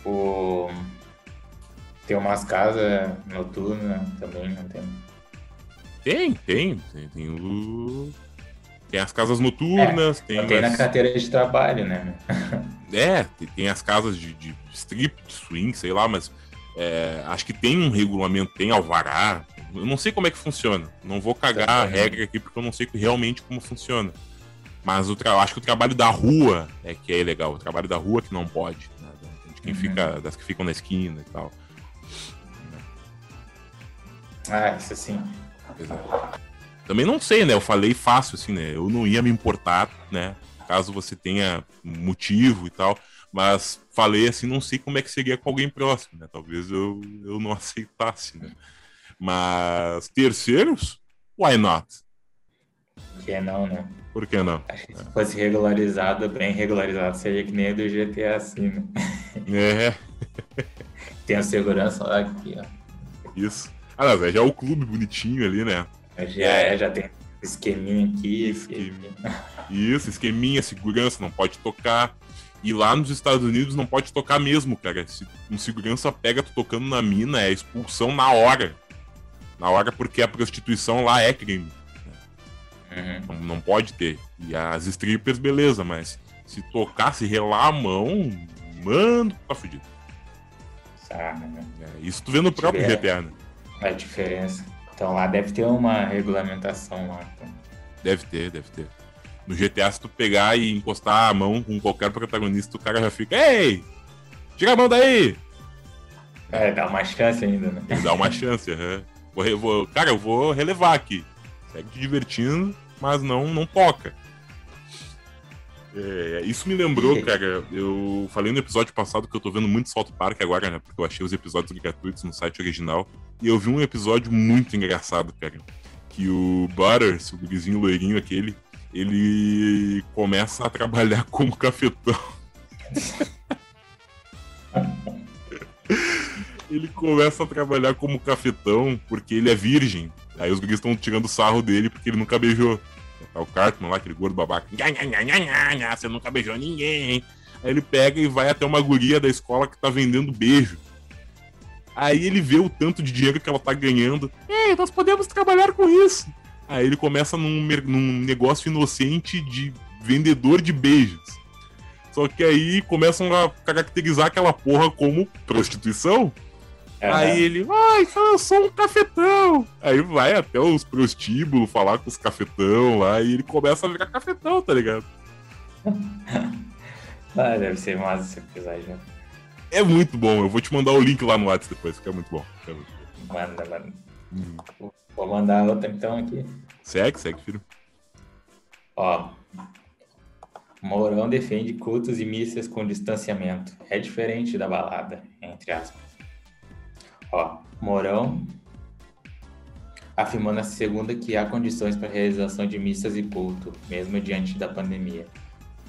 o... tem umas casas noturnas também, não tem? Tem, tem. Tem, tem, o... tem as casas noturnas. É, tem, tem as... na carteira de trabalho, né? *laughs* é, tem, as casas de, de strip, de swing, sei lá, mas é, acho que tem um regulamento, tem alvará, eu não sei como é que funciona. Não vou cagar a regra aqui porque eu não sei realmente como funciona. Mas o tra... acho que o trabalho da rua é que é ilegal. O trabalho da rua que não pode. Né? De quem uhum. fica, das que ficam na esquina e tal. Ah, isso sim. É. Também não sei, né? Eu falei fácil, assim, né? Eu não ia me importar, né? Caso você tenha motivo e tal. Mas falei assim, não sei como é que seria com alguém próximo, né? Talvez eu, eu não *laughs* aceitasse, né? Mas terceiros, why not? Que é não, né? Por que não? Acho que se fosse regularizado, bem regularizado, seria que nem do GTA assim, né? É. *laughs* Tem a segurança lá aqui, ó. Isso. Ah, não, já é o clube bonitinho ali, né? Já, é, já tem esqueminha aqui. Esqueminha. Isso, esqueminha, segurança, não pode tocar. E lá nos Estados Unidos não pode tocar mesmo, cara. Se um segurança pega tu tocando na mina, é expulsão na hora. Na hora porque a prostituição lá é crime. Uhum. Não, não, pode ter. E as strippers, beleza, mas se tocar, se relar a mão, mano, tá fudido. Sabe, né? É, isso tu vê no próprio GTA, né? A diferença. Então lá deve ter uma regulamentação lá. Então. Deve ter, deve ter. No GTA, se tu pegar e encostar a mão com qualquer protagonista, o cara já fica, ei! Tira a mão daí! É, dá uma chance ainda, né? Dá uma *laughs* chance, uhum. vou, vou, cara, eu vou relevar aqui. Segue te divertindo, mas não, não toca. É, isso me lembrou, *laughs* cara. Eu falei no episódio passado que eu tô vendo muito South Park agora, né? Porque eu achei os episódios gratuitos no site original. E eu vi um episódio muito engraçado, cara. Que o Butters, o gurizinho loirinho aquele, ele começa a trabalhar *laughs* como cafetão. ele começa a trabalhar como cafetão porque ele é virgem. Aí os guris estão tirando sarro dele porque ele nunca beijou. Tá o Cartman lá, aquele gordo babaca. Você nunca beijou ninguém. Aí ele pega e vai até uma guria da escola que tá vendendo beijo. Aí ele vê o tanto de dinheiro que ela tá ganhando. Ei, nós podemos trabalhar com isso. Aí ele começa num, num negócio inocente de vendedor de beijos. Só que aí começam a caracterizar aquela porra como prostituição. É. Aí ele, ai, eu sou um cafetão. Aí vai até os prostíbulos falar com os cafetão lá e ele começa a virar cafetão, tá ligado? *laughs* ah, deve ser massa esse episódio, né? É muito bom, eu vou te mandar o link lá no WhatsApp depois, que é muito bom. É muito bom. Manda, manda. Hum. Vou mandar outra então aqui. Segue, segue, filho. Ó. Mourão defende cultos e missas com distanciamento. É diferente da balada, entre aspas. Ó, Mourão afirmou na segunda que há condições para a realização de missas e culto, mesmo diante da pandemia.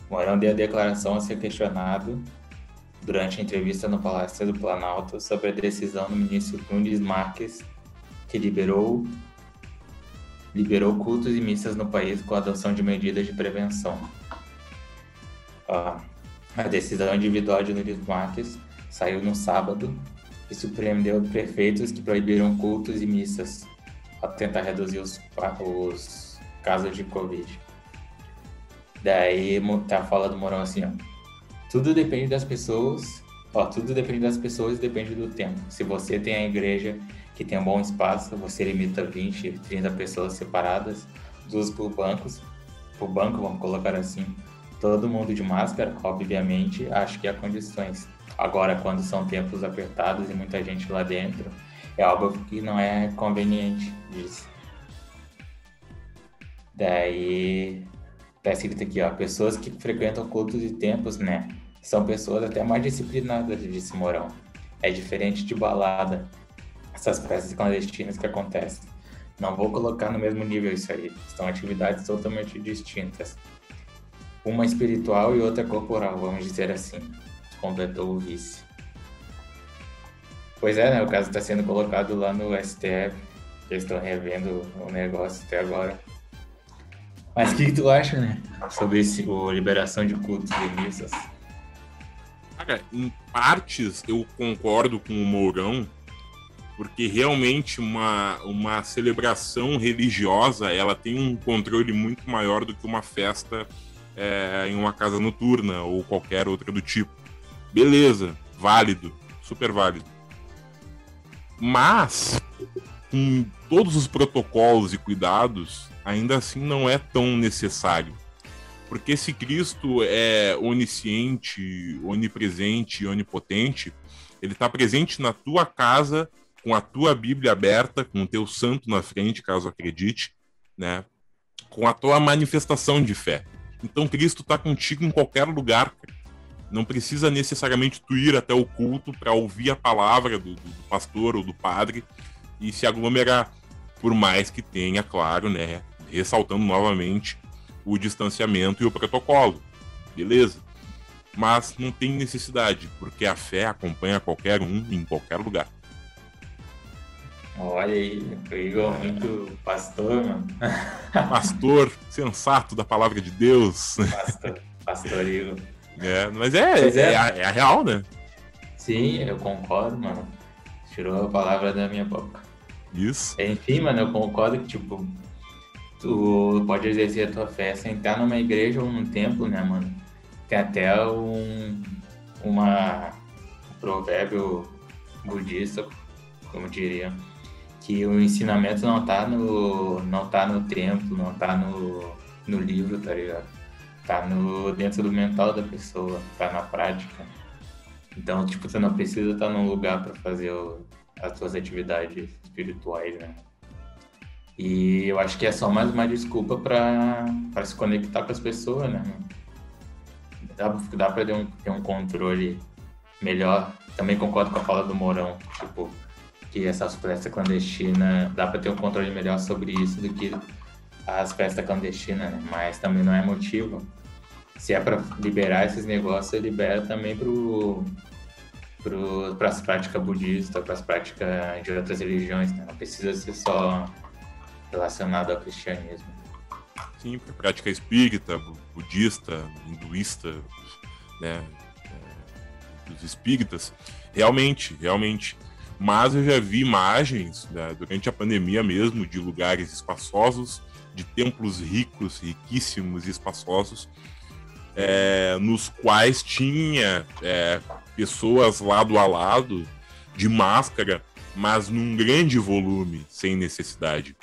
Mourão deu a declaração a ser questionado durante a entrevista no Palácio do Planalto sobre a decisão do ministro Nunes Marques que liberou liberou cultos e missas no país com a adoção de medidas de prevenção. a decisão individual de Nunes Marques saiu no sábado e surpreendeu prefeitos que proibiram cultos e missas para tentar reduzir os, os casos de Covid. Daí tá a fala do Morão assim, ó. Tudo depende das pessoas, ó, tudo depende das pessoas e depende do tempo. Se você tem a igreja que tem um bom espaço, você limita 20, 30 pessoas separadas, duas por bancos, por banco, vamos colocar assim. Todo mundo de máscara, obviamente, acho que há condições. Agora, quando são tempos apertados e muita gente lá dentro, é algo que não é conveniente disso. Daí, tá escrito aqui, ó, pessoas que frequentam cultos e tempos, né? São pessoas até mais disciplinadas, disse Morão. É diferente de balada, essas festas clandestinas que acontecem. Não vou colocar no mesmo nível isso aí. São atividades totalmente distintas. Uma espiritual e outra corporal, vamos dizer assim. Completou o vice. Pois é, né? O caso está sendo colocado lá no STF. Eles estão revendo o negócio até agora. Mas o que, que, tu acha, né? Sobre esse, o liberação de cultos e missas? Cara, em partes eu concordo com o Mourão porque realmente uma, uma celebração religiosa ela tem um controle muito maior do que uma festa é, em uma casa noturna ou qualquer outra do tipo. Beleza, válido, super válido. Mas, com todos os protocolos e cuidados, ainda assim não é tão necessário. Porque se Cristo é onisciente, onipresente, onipotente, ele está presente na tua casa, com a tua Bíblia aberta, com o teu santo na frente, caso acredite, né? Com a tua manifestação de fé. Então Cristo está contigo em qualquer lugar. Não precisa necessariamente tu ir até o culto para ouvir a palavra do, do, pastor ou do padre e se aglomerar. Por mais que tenha, claro, né? Ressaltando novamente o distanciamento e o protocolo. Beleza? Mas não tem necessidade, porque a fé acompanha qualquer um em qualquer lugar. Olha aí, o Igor muito pastor, mano. Pastor sensato da palavra de Deus. Pastor, pastor Igor. É, mas é, é, é, a, é a real, né? Sim, eu concordo, mano. Tirou a palavra da minha boca. Isso. Enfim, mano, eu concordo que, tipo, tu pode exercer a tua fé sem estar numa igreja ou num templo, né, mano? Tem até um uma, um provérbio budista, como diria, que o ensinamento não tá no, não tá no templo, não tá no, no livro, tá ligado? Tá no, dentro do mental da pessoa, tá na prática. Então, tipo, você não precisa estar num lugar para fazer o, as suas atividades espirituais, né? E eu acho que é só mais uma desculpa para se conectar com as pessoas, né? Dá, dá para ter um, ter um controle melhor. Também concordo com a fala do Mourão, tipo, que essas festas clandestinas, dá para ter um controle melhor sobre isso do que as festas clandestinas, né? Mas também não é motivo. Se é para liberar esses negócios, libera também pro para as práticas budistas, para as práticas de outras religiões, né? Não precisa ser só relacionado ao cristianismo. Sim, para prática espírita, budista, hinduísta, né? É, dos espíritas. Realmente, realmente. Mas eu já vi imagens né, durante a pandemia mesmo de lugares espaçosos, de templos ricos, riquíssimos e espaçosos, é, nos quais tinha é, pessoas lado a lado, de máscara, mas num grande volume, sem necessidade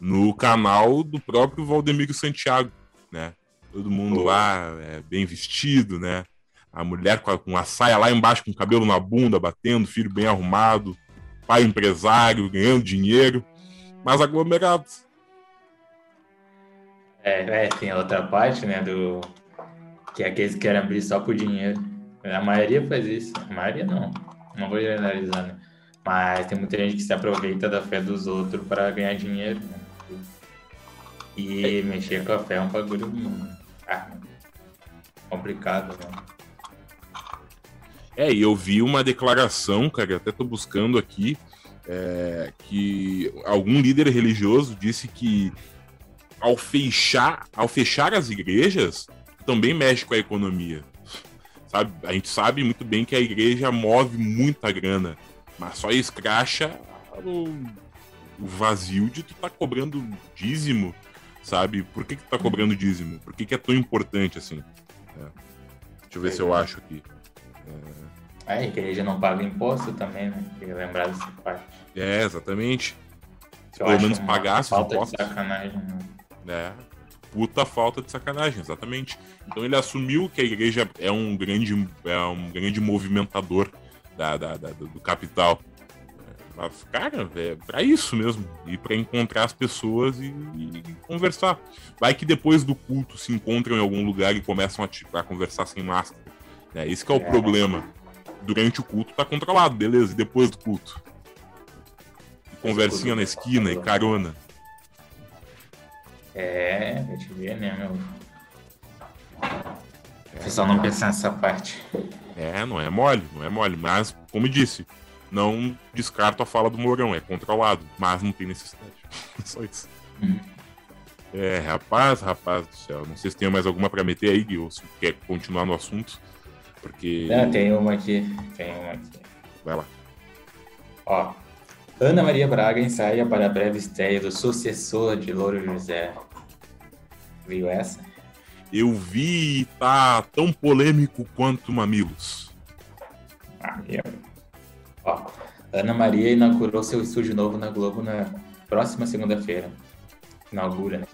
no canal do próprio Valdemiro Santiago, né? Todo mundo lá é, bem vestido, né? A mulher com a, com a saia lá embaixo, com o cabelo na bunda, batendo, filho bem arrumado, pai empresário, ganhando dinheiro, mas aglomerados. É, é, tem a outra parte, né, do... Que é aqueles que querem abrir só por dinheiro. A maioria faz isso. A maioria não. Não vou generalizar, né? Mas tem muita gente que se aproveita da fé dos outros para ganhar dinheiro, né? E mexer com a fé é um bagulho ah, complicado, né? É, e eu vi uma declaração, cara, até tô buscando aqui, é, que algum líder religioso disse que ao fechar, ao fechar as igrejas, também mexe com a economia. Sabe? A gente sabe muito bem que a igreja move muita grana, mas só escracha o, o vazio de tu tá cobrando dízimo sabe? Por que, que tu tá cobrando dízimo? Por que, que é tão importante assim? É. Deixa eu ver é. se eu acho aqui. É... a igreja não paga imposto também, né? Tem que lembrar dessa parte. É, exatamente. Se pelo menos pagasse os impostos. De sacanagem, né? É. Puta falta de sacanagem, exatamente. Então ele assumiu que a igreja é um grande, é um grande movimentador da, da, da do capital. Mas, cara, é pra isso mesmo. E para encontrar as pessoas e, e, conversar. Vai que depois do culto se encontram em algum lugar e começam a, a conversar sem máscara. Né? Esse é o é. problema. Durante o culto tá controlado, beleza. E depois do culto? conversinha na esquina e carona. É, a gente vê, né, meu? O pessoal não pensa nessa parte. É, não é mole, não é mole. Mas, como disse, não descarto a fala do Mourão, é controlado, mas não tem necessidade. *laughs* Só isso. É, rapaz, rapaz do céu. Não sei se tem mais alguma para meter aí, Gui, ou se quer continuar no assunto. Porque. Não, tem uma aqui. Tem uma aqui. Vai lá. Ó. Ana Maria Braga ensaia para a breve estreia do sucessor de Louro José. Viu essa? Eu vi tá tão polêmico quanto Mamilos. Ah, eu... Ó, Ana Maria inaugurou seu estúdio novo na Globo na próxima segunda-feira. Inaugura, né?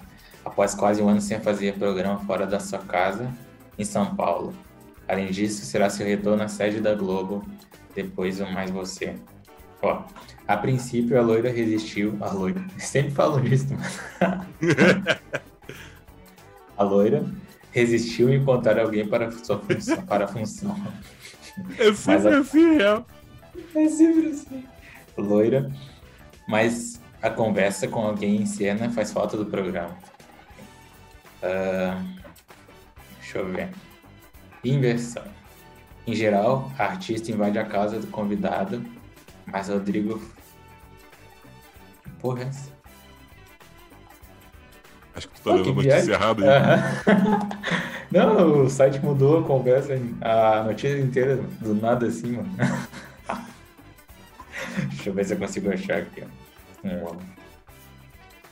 após quase um ano sem fazer programa fora da sua casa, em São Paulo. Além disso, será seu retorno à sede da Globo, depois o Mais Você. Ó, a princípio a loira resistiu. A loira. *laughs* Sempre falo isso, mano. *laughs* a loira resistiu em encontrar alguém para sua função. *laughs* Para a função. É sempre a... assim, real. É sempre assim. Loira. Mas a conversa com alguém em cena faz falta do programa. Uh, deixa eu ver. Inversão. Em geral, a artista invade a casa do convidado, mas Rodrigo. Porra, é essa? Acho que tu tá oh, lendo a notícia errada aí. *laughs* Não, o site mudou a conversa, a notícia inteira do nada assim, mano. *laughs* Deixa eu ver se eu consigo achar aqui, ó.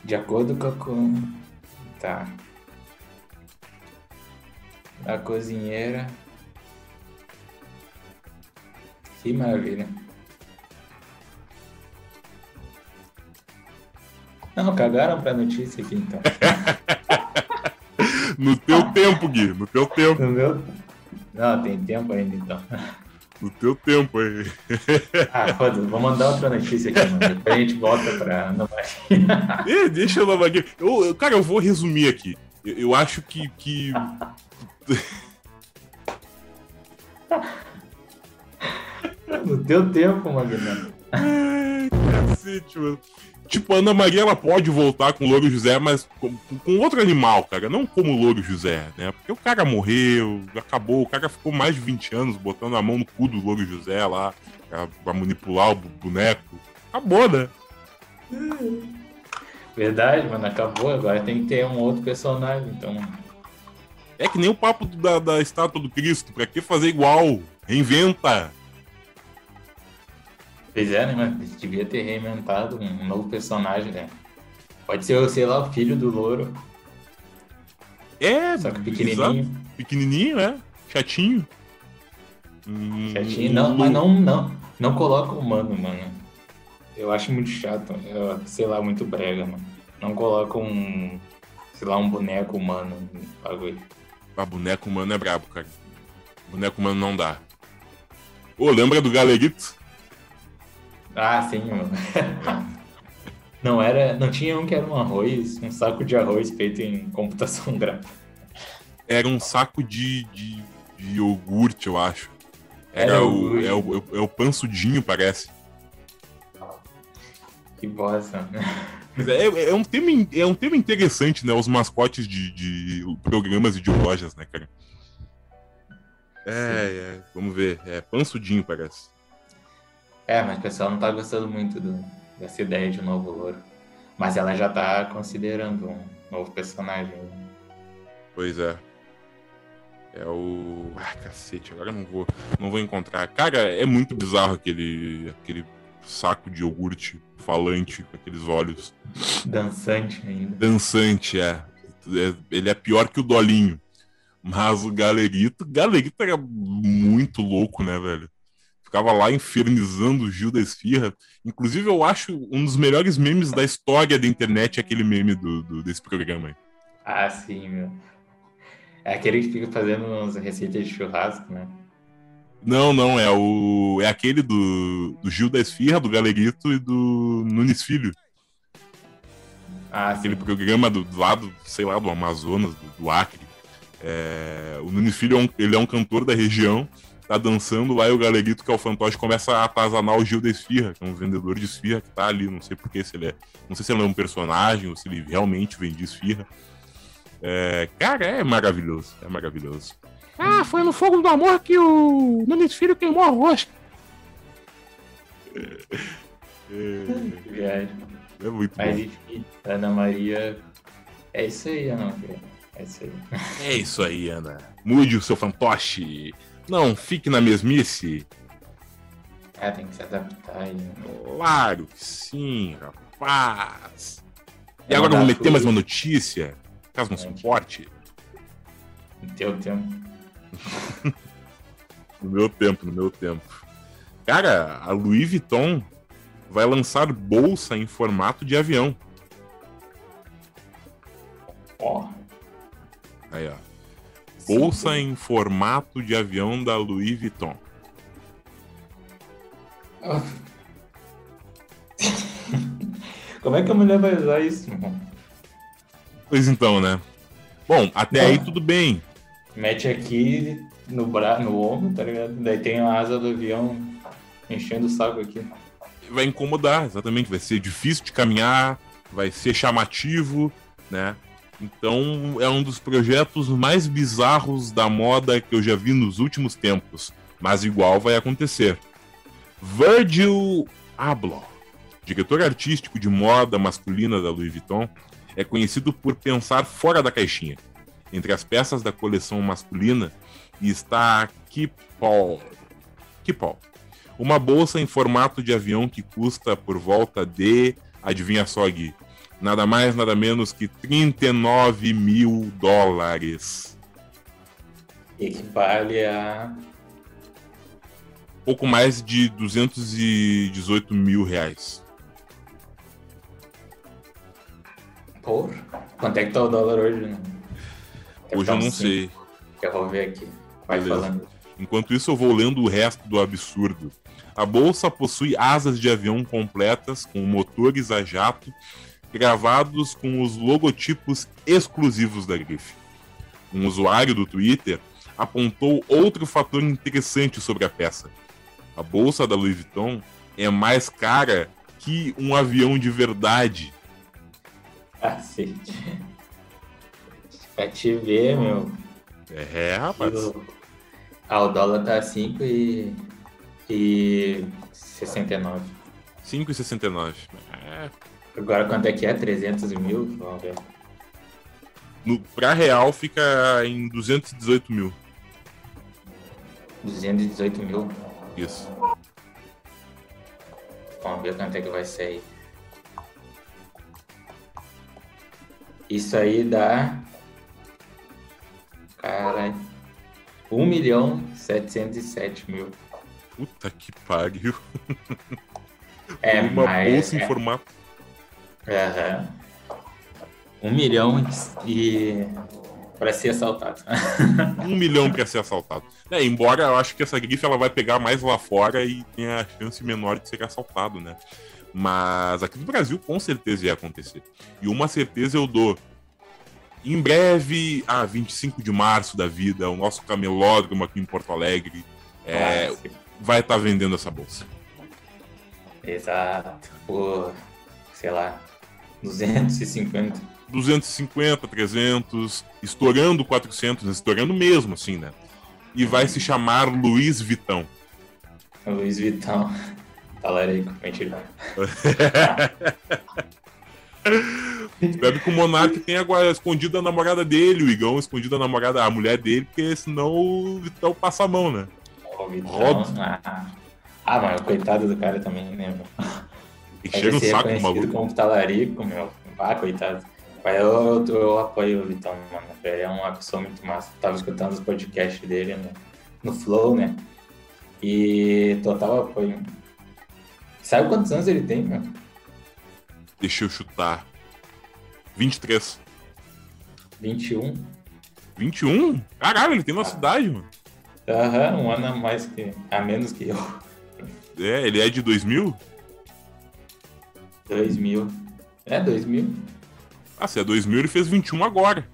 De acordo com a. Tá. A cozinheira. Que maravilha. Não, cagaram pra notícia aqui então. *laughs* no teu tempo, Gui, no teu tempo. No meu... Não, tem tempo ainda então. No teu tempo aí. *laughs* Ah, foda vou mandar outra notícia aqui, mano. Depois a gente volta pra Ana Maria. *laughs* deixa eu Ana Maria. Eu, cara, eu vou resumir aqui. Eu, eu acho que. que... no teu tempo, Magno. Ai, cacete, mano. Tipo, a Ana Maria ela pode voltar com o Louro José, mas com, com, outro animal, cara. Não como o Louro José, né? Porque o cara morreu, acabou. O cara ficou mais de 20 anos botando a mão no cu do Louro José lá, pra, pra manipular o boneco. Acabou, né? Verdade, mano, acabou. Agora tem que ter um outro personagem, então. É que nem o papo da, da estátua do Cristo. Pra que fazer igual? Reinventa. Pois é, né, mas devia ter reinventado um novo personagem, né? Pode ser, sei lá, o filho do louro. É, Só que pequenininho. Exato. Pequenininho, né? Chatinho. Chatinho, não, mas não, não, não coloca o humano, mano. Eu acho muito chato, eu, sei lá, muito brega, mano. Não coloca um, sei lá, um boneco humano no bagulho. Ah, boneco humano é brabo, cara. Boneco humano não dá. Ô, lembra do Galerito? Ah, sim, mano. *laughs* não era. Não tinha um que era um arroz, um saco de arroz feito em computação *laughs* gráfica. Era um saco de, de, de iogurte, eu acho. Era, era o, é, o, é o pansudinho, parece. Que bosta. *laughs* É, é, um tema, é um tema interessante, né? Os mascotes de, de programas e de lojas, né, cara? É, é, vamos ver. É pansudinho, parece. É, mas o pessoal não tá gostando muito do, dessa ideia de um novo louro. Mas ela já tá considerando um novo personagem. Pois é. É o. Ah, cacete, agora eu não vou, não vou encontrar. Cara, é muito bizarro aquele, aquele saco de iogurte falante com aqueles olhos. Dançante ainda. Dançante, é. é ele é pior que o Dolinho. Mas o Galerito, Galerito era muito louco, né, velho? Ficava lá infernizando o Gil da Esfirra. Inclusive, eu acho um dos melhores memes da história da internet aquele meme do, do, desse programa aí. Ah, sim, meu. É aquele que fica fazendo umas receitas de churrasco, né? Não, não, é o. É aquele do, do Gil da Esfirra, do Galerito e do Nunes Filho. Ah, aquele sim. programa do, do lado, sei lá, do Amazonas, do, do Acre. É, o Nunes Filho é um, ele é um cantor da região tá dançando lá e o Galerito, que é o fantoche, começa a atazanar o Gil da Esfirra, que é um vendedor de esfirra que tá ali, não sei porque se ele é. Não sei se ele é um personagem ou se ele realmente vende esfirra. É, cara, é maravilhoso, é maravilhoso. Ah, foi no fogo do amor que o Nunes Filho queimou a rosca. *laughs* É, é muito Mas, bom. Enfim, Ana Maria. É isso aí, Ana É isso aí. É isso aí, Ana. Mude o seu fantoche. Não fique na mesmice. É, tem que se adaptar aí. Claro que sim, rapaz. E é agora vamos meter mais uma notícia, caso não se importe. No teu tempo. *laughs* no meu tempo, no meu tempo. Cara, a Louis Vuitton vai lançar bolsa em formato de avião. Bolsa em formato de avião da Louis Vuitton. *laughs* Como é que a mulher vai usar isso, mano? Pois então, né? Bom, até aí tudo bem. Mete aqui no, bra... no ombro, tá ligado? Daí tem a asa do avião enchendo o saco aqui. Vai incomodar, exatamente. Vai ser difícil de caminhar, vai ser chamativo, né? Então é um dos projetos mais bizarros da moda que eu já vi nos últimos tempos. Mas igual vai acontecer. Virgil Abloh, diretor artístico de moda masculina da Louis Vuitton, é conhecido por pensar fora da caixinha. Entre as peças da coleção masculina está a Kipol. Uma bolsa em formato de avião que custa por volta de. Adivinha só, Gui? Nada mais, nada menos que 39 mil dólares. Equivale a. Pouco mais de 218 mil reais. Por? Quanto é que tá o dólar hoje, né? Hoje tá eu não uns sei. cinco. Eu vou ver aqui. Vai Beleza. falando. Enquanto isso, eu vou lendo o resto do absurdo. A bolsa possui asas de avião completas com motores a jato gravados com os logotipos exclusivos da grife. Um usuário do Twitter apontou outro fator interessante sobre a peça. A bolsa da Louis Vuitton é mais cara que um avião de verdade. Cacete. Pra te ver, meu. É, rapaz. o- Ah, o dólar tá 5 e. e. 69. 5,69. É, Agora quanto é que é? 300 mil? Vamos ver. no, pra real fica em 218 mil. 218 mil. Isso. Vamos ver quanto é que vai sair. Isso aí dá. Caralho. 1 milhão 707 mil. Puta que pariu. É, Uma mas. bolsa em é, formato. Aham. 1 milhão e. para ser assaltado. *laughs* um milhão pra ser assaltado. É, embora eu acho que essa grife ela vai pegar mais lá fora e tem a chance menor de ser assaltado, né? Mas aqui no Brasil com certeza ia acontecer. E uma certeza eu dou. Em breve, a 25 de março da vida, o nosso camelódromo aqui em Porto Alegre é, vai estar vendendo essa bolsa. Exato. Por, sei lá, 250. 250, 300, estourando 400, estourando mesmo, assim, né? E vai se chamar Luiz Vitão. Luiz Vitão. *laughs* Talarico, mentira. Espero que o Monark tenha agora escondido a namorada dele, o Igão escondido a namorada, a mulher dele, porque senão o Vitão passa a mão, né? Ô, Vitão. Ah, ah, mas coitado do cara também, né, meu? E chega ser saco do maluco. como talarico, meu. Ah, coitado. Mas eu, eu, eu apoio o Vitão, mano. Ele é uma pessoa muito massa. Tava escutando os podcasts dele no, no Flow, né? E total apoio. Sabe quantos anos ele tem, meu? Deixa eu chutar. 23. 21. 21? Caralho, ele tem nossa idade, mano. Aham, um ano a mais que. A menos que eu. É, ele é de 2000? 2000. É, 2000. Ah, se é 2000, ele fez 21 agora.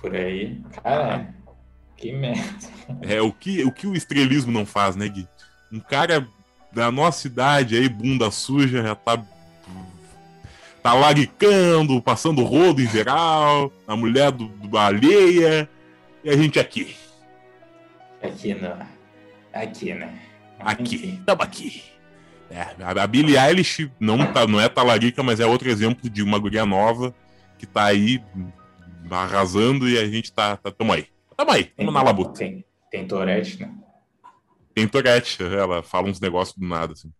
Por aí. Cara, que merda. É, o que, o que o estrelismo não faz, né, Gui? Um cara da nossa idade aí, bunda suja, já tá. Tá laricando, passando rodo em geral, a mulher do, do alheia, e a gente aqui. Aqui não. Aqui, né? Aqui, tamo aqui. É, a, Billie Eilish não, tá, não é talarica, mas é outro exemplo de uma guria nova que tá aí arrasando e a gente tá, tá tamo aí. Tamo aí, tamo na labuta. Tem, tem Tourette, né? Tem Tourette, ela fala uns negócios do nada, assim.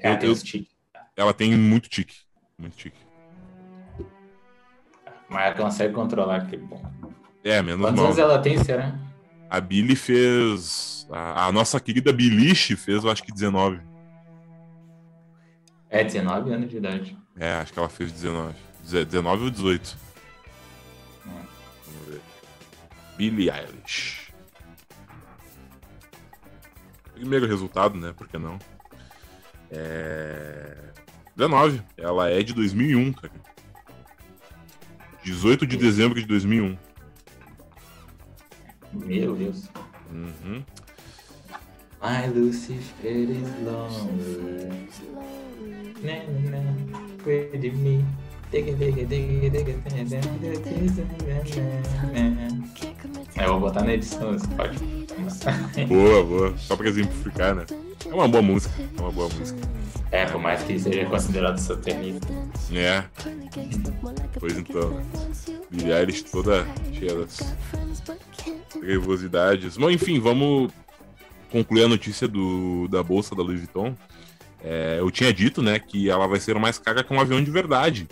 Ela Eu- tem eu- os tiques. Ela tem muito tique. Muito tique. Mas ela consegue controlar, que bom. É, menos Quantos mal. anos ela tem, será? A Billy fez. A, a nossa querida Bilish fez, eu acho que 19. É, 19 anos de idade. É, acho que ela fez 19. Deze- 19 ou 18. Hum. Vamos ver. Billie Eilish. Primeiro resultado, né? Por que não? É... 19. Ela é de 2001, cara. 18 de dezembro de 2001. Meu Deus. Uhum. My Lucifer is lonely. Na, na, with me. Digga. Eu vou botar na edição, você pode. Boa, boa. Só pra exemplificar, né? É uma boa música. É uma boa música. É, por mais que seja considerado satélite. É. Pois então. Billie Eilish toda cheia das trevosidades. Bom, enfim, vamos concluir a notícia do, da bolsa da Louis Vuitton. É, eu tinha dito, né, que ela vai ser mais cara que um avião de verdade.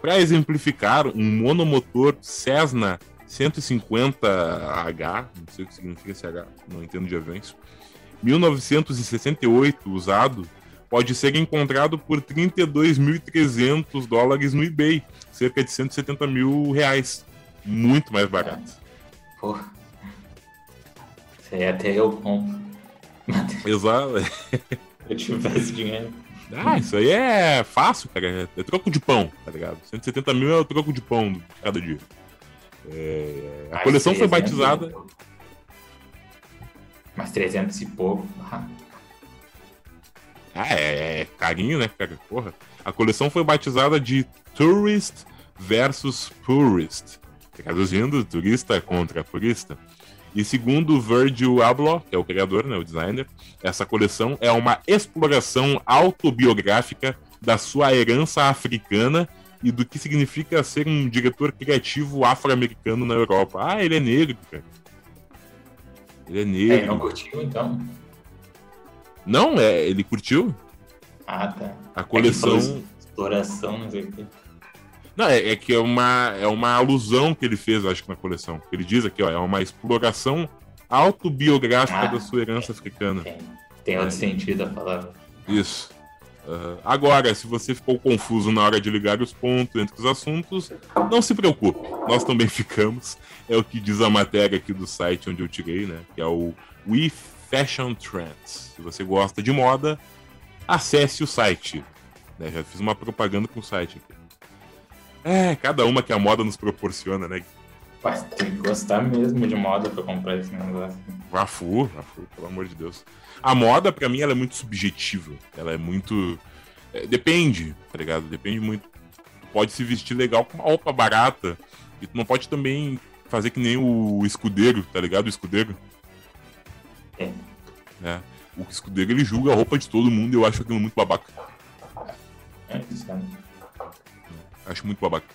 Para exemplificar, um monomotor Cessna 150H, não sei o que significa esse H, não entendo de aviões, 1968 usado, pode ser encontrado por 32.300 dólares no eBay, cerca de 170 mil reais. Muito mais barato. Porra. Isso aí até eu compro. Exato. Se eu tivesse dinheiro. Ah, isso aí é fácil, cara. É troco de pão, tá ligado? 170 mil é o troco de pão cada dia. É, a Mais coleção foi 300 e batizada. Mais 300 e pouco. Ah, Ah, é, é carinho, né, cara? Porra. A coleção foi batizada de Tourist versus Purist. Traduzindo, turista contra purista. E segundo Virgil Abloh, que é o criador, né, o designer, essa coleção é uma exploração autobiográfica da sua herança africana e do que significa ser um diretor criativo afro-americano na Europa. Ah, ele é negro, cara. Ele é É, negro. não curtiu então? Não, é, ele curtiu Ah, tá. a É que coleção. falou Exploração, não sei o quê. Não, é, é que é uma, é uma alusão que ele fez, acho que na coleção. Ele diz aqui, ó, é uma exploração autobiográfica Ah. da sua herança africana. Tem, tem outro sentido a palavra. Isso. Aham. Agora, se você ficou confuso na hora de ligar os pontos entre os assuntos, não se preocupe, nós também *laughs* ficamos. É o que diz a matéria aqui do site onde eu tirei, né? Que é o We Fashion Trends. Se você gosta de moda, acesse o site. Né? Já fiz uma propaganda com o site aqui. É, cada uma que a moda nos proporciona, né? Mas tem que gostar mesmo de moda pra comprar esse negócio. Vafu, Vafu, pelo amor de Deus. A moda, pra mim, ela é muito subjetiva. Ela é muito. é, depende, tá ligado? Depende muito. Tu pode se vestir legal com uma roupa barata. E tu não pode também fazer que nem o escudeiro, tá ligado? O escudeiro. É. É. O escudeiro ele julga a roupa de todo mundo e eu acho aquilo muito babaca. É isso, né? Acho muito babaca.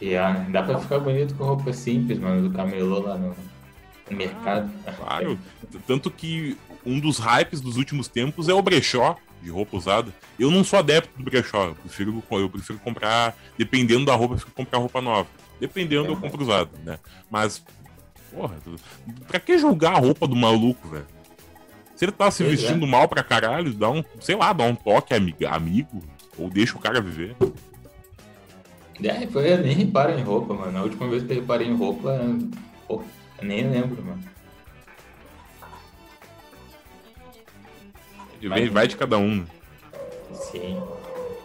E ah, dá pra ficar bonito com roupa simples, mano, do camelô lá no, mercado. Claro. T- Tanto que um dos hypes dos últimos tempos é o brechó de roupa usada. Eu não sou adepto do brechó. Eu prefiro, eu prefiro comprar, dependendo da roupa, eu prefiro comprar roupa nova. Dependendo, eu compro usado, né? Mas, porra, pra que julgar a roupa do maluco, velho? Se ele tá se Pois é. vestindo mal pra caralho, dá um, sei lá, dá um toque amiga, amigo, ou deixa o cara viver. É, eu nem reparo em roupa, mano. A última vez que eu reparei em roupa, pô, eu nem lembro, mano. Vem- Vai de cada um? Sim.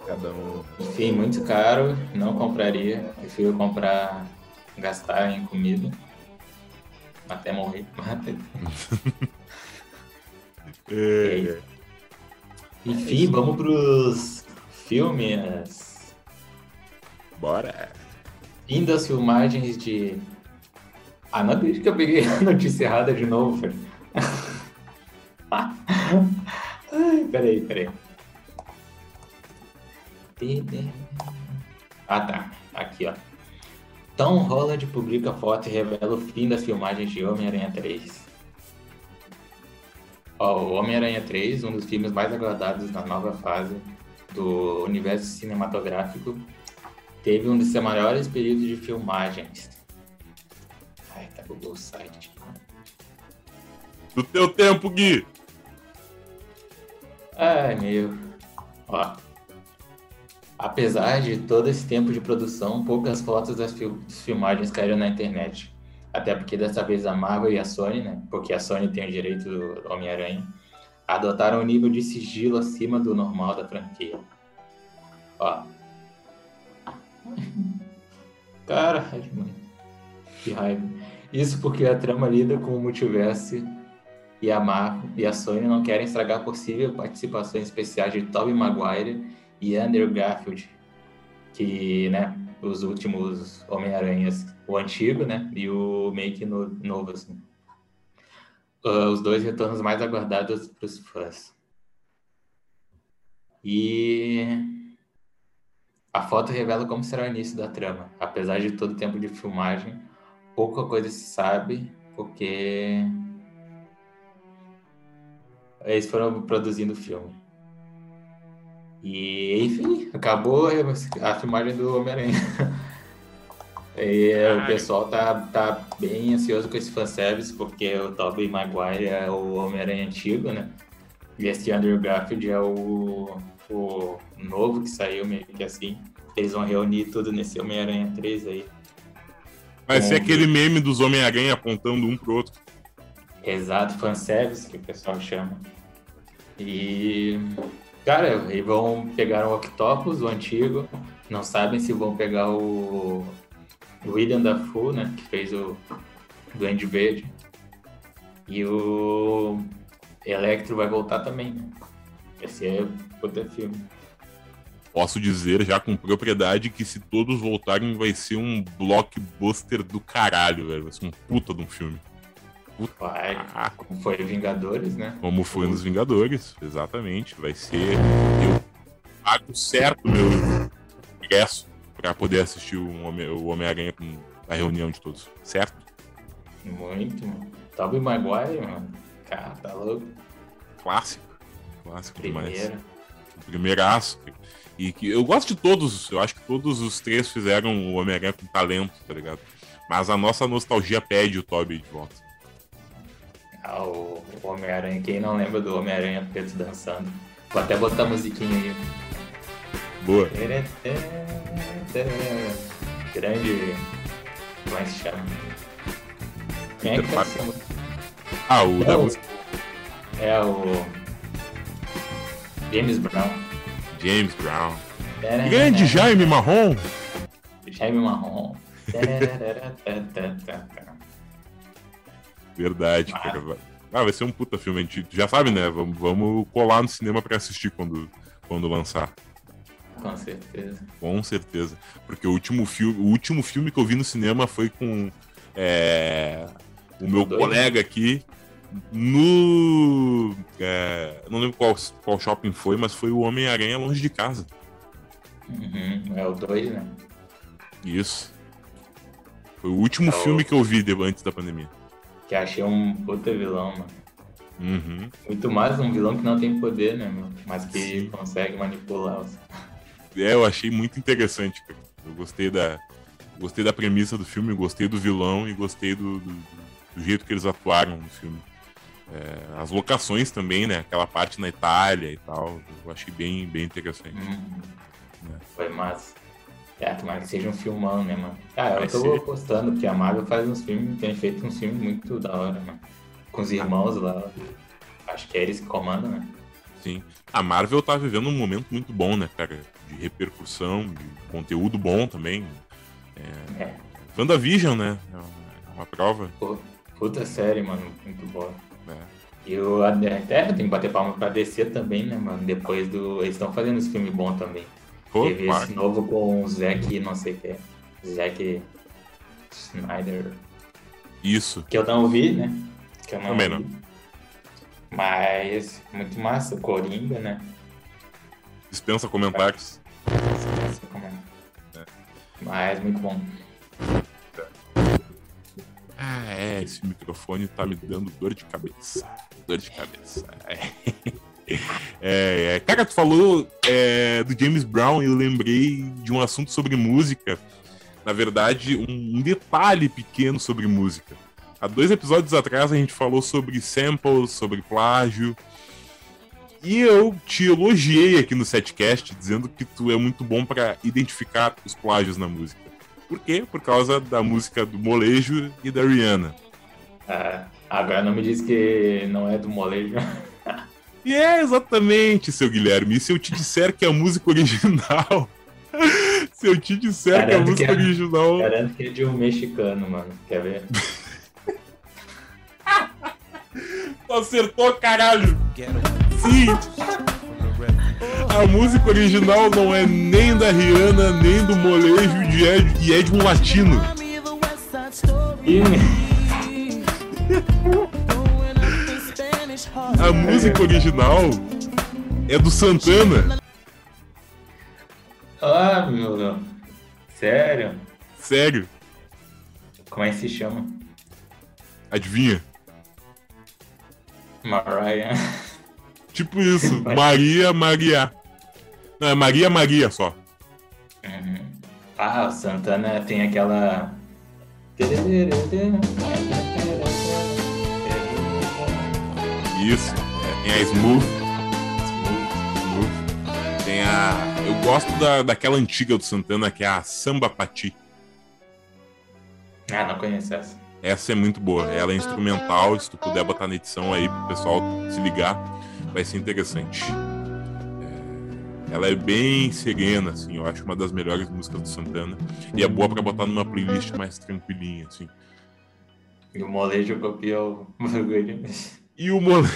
Cada um. Enfim, muito caro, não compraria. Prefiro comprar, gastar em comida. Até morrer. *laughs* Até- *laughs* É, Enfim, vamos pros filmes. Bora. Fim das filmagens de. Ah, não acredito que eu peguei a notícia errada de novo, velho. Ai, peraí, peraí. Ah, tá. Aqui, ó. Tom Holland publica foto e revela o fim das filmagens de Homem-Aranha 3. Ó, o Homem-Aranha 3, um dos filmes mais aguardados na nova fase do universo cinematográfico, teve um dos seus maiores períodos de filmagens. Ai, tá o site. Do teu tempo, Gui. Ai, meu. Ó. Apesar de todo esse tempo de produção, poucas fotos das, fil- filmagens caíram na internet. até porque dessa vez a Marvel e a Sony, né? Porque a Sony tem o direito do Homem-Aranha, adotaram um nível de sigilo acima do normal da franquia. Ó. *laughs* Caralho, mano. Que raiva. Isso porque a trama lida com o multiverso e a Marvel e a Sony não querem estragar possível participações especiais de Tobey Maguire e Andrew Garfield, que, né, os últimos Homem-Aranhas, o antigo, né, e o make no, novo, assim. Uh, os dois retornos mais aguardados para os fãs. E a foto revela como será o início da trama. Apesar de todo o tempo de filmagem, pouca coisa se sabe, porque eles foram produzindo o filme. E, enfim, acabou a filmagem do Homem-Aranha. E o pessoal tá, tá bem ansioso com esse fanservice, porque o Tobey Maguire é o Homem-Aranha antigo, né? E esse Andrew Garfield é o, o novo que saiu meio que assim. Eles vão reunir tudo nesse Homem-Aranha 3 aí. Vai ser aquele meme dos Homem-Aranha apontando um pro outro. Exato, fanservice que o pessoal chama. E. Cara, eles vão pegar o Octopus, o antigo. Não sabem se vão pegar o William Dafoe, né, que fez o Duende Verde. E o Electro vai voltar também, né? Esse é outro filme. Posso dizer já com propriedade que se todos voltarem vai ser um blockbuster do caralho, velho. Vai ser um puta de um filme. Puta. Vai, como foi Vingadores, né? Como foi nos Vingadores, exatamente. Vai ser. Eu pago certo meu ingresso para poder assistir o Homem-Aranha com a reunião de todos, certo? Muito, mano. Tobey Maguire, mano. Cara, tá louco. Clássico. Clássico Primeira. demais. Primeiraço. E que eu gosto de todos, eu acho que todos os três fizeram o Homem-Aranha com talento, tá ligado? Mas a nossa nostalgia pede o Tobey de volta. Ah, o Homem-Aranha, quem não lembra do Homem-Aranha preto dançando? Vou até botar a musiquinha aí. Boa. Grande. Como é que se chama? Quem é que tá? Ah, o É da música É o. James Brown. James Brown. Grande Jaime Marrom. Jaime Marrom. Verdade, Ah. cara. Ah, vai ser um puta filme. A gente já sabe, né? Vamos, vamos colar no cinema pra assistir quando, quando lançar. Com certeza. Com certeza. Porque o último filme, o último filme que eu vi no cinema foi com é, o meu Dois, colega aqui no. é, não lembro qual, qual shopping foi, mas foi o Homem-Aranha Longe de Casa. Uhum, É o 2, né? Isso. Foi o último É o- filme que eu vi antes da pandemia. Que achei um puta vilão, mano. Uhum. Muito mais um vilão que não tem poder, né, mano? Mas que Sim. consegue manipular os. *laughs* É, eu achei muito interessante, cara. Eu gostei da. Gostei da premissa do filme, gostei do vilão e gostei do, do, do jeito que eles atuaram no filme. É, as locações também, né? Aquela parte na Itália e tal. Eu achei bem, bem interessante. Hum, É. Foi massa. É, tomara que seja um filmão, né, mano? Ah, eu Vai tô ser. apostando, porque a Marvel faz uns filmes, tem feito uns filmes muito da hora, mano. Com os irmãos lá. Acho que é eles que comandam, né? Sim. A Marvel tá vivendo um momento muito bom, né, cara? De repercussão, de conteúdo bom também. É. WandaVision, né? É uma- é uma prova. Pô, puta série, mano. Muito boa. E o até tem que bater palma pra DC também, né, mano? Depois do. Eles estão fazendo esse filme bom também. Pô, Teve claro. esse novo com o Zack, não sei o que. Zack Snyder. Isso. Que eu não vi, né? Que eu não Também vi. não. Mas muito massa, Coringa, né? Dispensa comentários. Sei como é. Mas muito bom. Ah, é, esse microfone tá me dando dor de cabeça. Dor de cabeça. É. *laughs* É, é. Cara, tu falou é, do James Brown e eu lembrei de um assunto sobre música. Na verdade, um, um detalhe pequeno sobre música. Há dois episódios atrás a gente falou sobre samples, sobre plágio. E eu te elogiei aqui no setcast, dizendo que tu é muito bom para identificar os plágios na música. Por quê? Por causa da música do molejo e da Rihanna. Ah, agora não me diz que não é do molejo. *laughs* E é exatamente, seu Guilherme. E se eu te disser que a música original. *laughs* se eu te disser Garanto que a música que é- original. Garanto que é de um mexicano, mano. Quer ver? Tu *laughs* acertou, caralho! Sim! A música original não é nem da Rihanna, nem do molejo de Ed, e é de um latino. *laughs* A música original é do Santana. Ah, meu Deus. Sério? Sério. Como é que se chama? Adivinha? Mariah. *laughs* Tipo isso. *laughs* Maria Maria. Não, é Maria Maria só. Uhum. Ah, o Santana tem aquela. Isso. É, tem a Smooth. Smooth. Tem a. Eu gosto da, daquela antiga do Santana, que é a Samba Pati. Ah, não conheço essa. Essa é muito boa. Ela é instrumental. Se tu puder botar na edição aí pro pessoal se ligar, vai ser interessante. É, Ela é bem serena, assim. Eu acho uma das melhores músicas do Santana. E é boa pra botar numa playlist mais tranquilinha, assim. E o molejo copiou o bagulho. E o mole...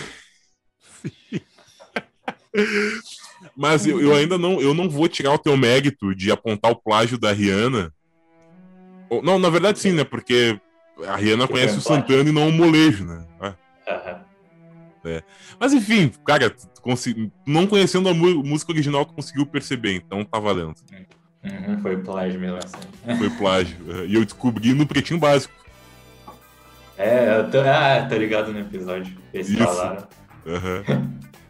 Mas eu, eu ainda não, eu não vou tirar o teu mérito de apontar o plágio da Rihanna. Não, na verdade sim, né? Porque a Rihanna Que conhece o. Santana e não o molejo, né? Ah. Aham. Mas enfim, cara, não conhecendo a música original, tu conseguiu perceber, então tá valendo. Uhum, foi plágio mesmo assim. Foi plágio. E eu descobri no Pretinho Básico. É, eu tô, ah, tô ligado no episódio. Eles Isso. falaram. Aham.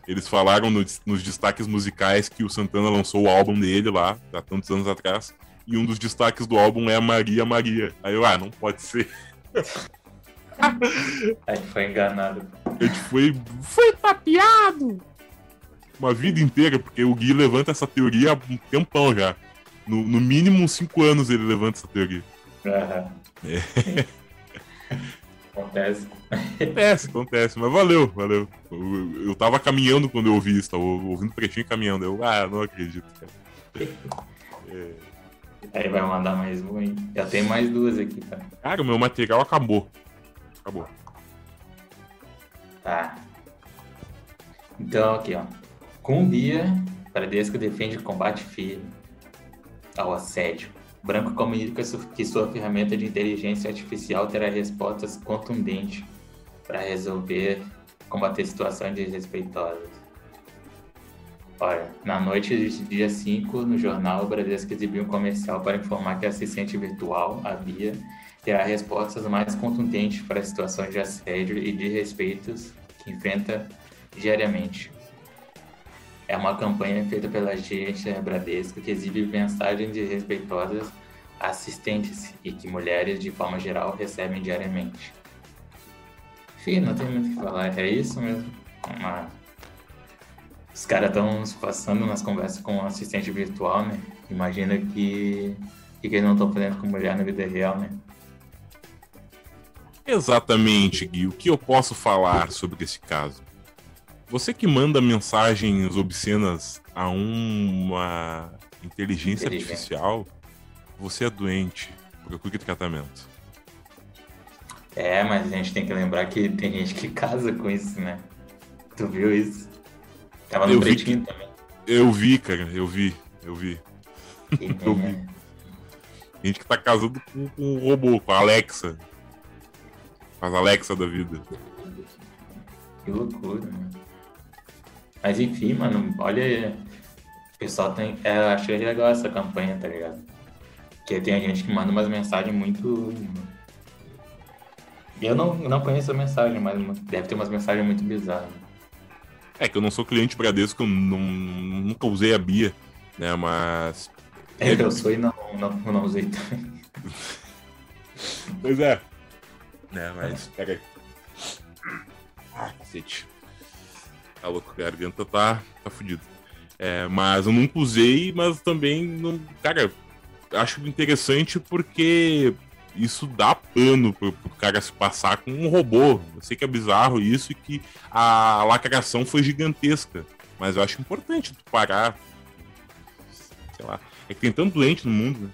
Eles falaram no- nos destaques musicais que o Santana lançou o álbum dele lá, há tantos anos atrás. E um dos destaques do álbum é a Maria Maria. Aí eu, ah, não pode ser. *laughs* Aí foi enganado. A gente foi, foi tapeado uma vida inteira, porque o Gui levanta essa teoria há um tempão já. No, no mínimo uns 5 anos ele levanta essa teoria. Aham. É. Acontece. Acontece, acontece, mas valeu, valeu. Eu, eu tava caminhando quando eu ouvi isso, tava ouvindo pretinho e caminhando. Eu, ah, não acredito, cara. É, Aí vai mandar mais uma, hein? Já tem mais duas aqui, tá? Cara, o meu material acabou. Acabou. Tá. Então, aqui, ó. Com Bia, Bradesco defende combate firme ao assédio. Branco comunica que sua ferramenta de inteligência artificial terá respostas contundentes para resolver, combater situações desrespeitosas. Olha, na noite de dia 5, no jornal, o Bradesco exibiu um comercial para informar que a assistente virtual, a Bia, terá respostas mais contundentes para situações de assédio e desrespeitos que enfrenta diariamente. É uma campanha feita pela agência Bradesco que exibe mensagens desrespeitosas a assistentes e que mulheres, de forma geral, recebem diariamente. Enfim, não tem muito o que falar, é isso mesmo. Uma- Os caras estão passando nas conversas com um assistente virtual, né? Imagina que, que eles não estão fazendo com mulher na vida real, né? Exatamente, Gui. O que eu posso falar sobre esse caso? Você que manda mensagens obscenas a uma inteligência Inteligente. artificial, você é doente. Procure tratamento. É, mas a gente tem que lembrar que tem gente que casa com isso, né? Tu viu isso? Tava no Eu pretinho também. Eu vi, cara, eu vi, eu vi. *laughs* Eu vi. é, Gente que tá casando com, com um robô, com a Alexa. As Alexa da vida. Que loucura, mano. Mas enfim, mano, olha. O pessoal tem. É, eu achei legal essa campanha, tá ligado? Porque tem gente que manda umas mensagens muito. Eu não, não conheço a mensagem, mas deve ter umas mensagens muito bizarras. É que eu não sou cliente Bradesco, eu não, nunca usei a Bia, né? Mas. É, eu sou e não, não, não usei também. *laughs* Pois é. Né, mas. Pega aí. Ah, cacete. Tá louco, a garganta tá, tá fudido. É, mas eu nunca usei, mas também não. Cara, acho interessante porque isso dá pano pro, pro cara se passar com um robô. Eu sei que é bizarro isso e que a lacração foi gigantesca. Mas eu acho importante tu parar. Sei lá. É que tem tanto doente no mundo,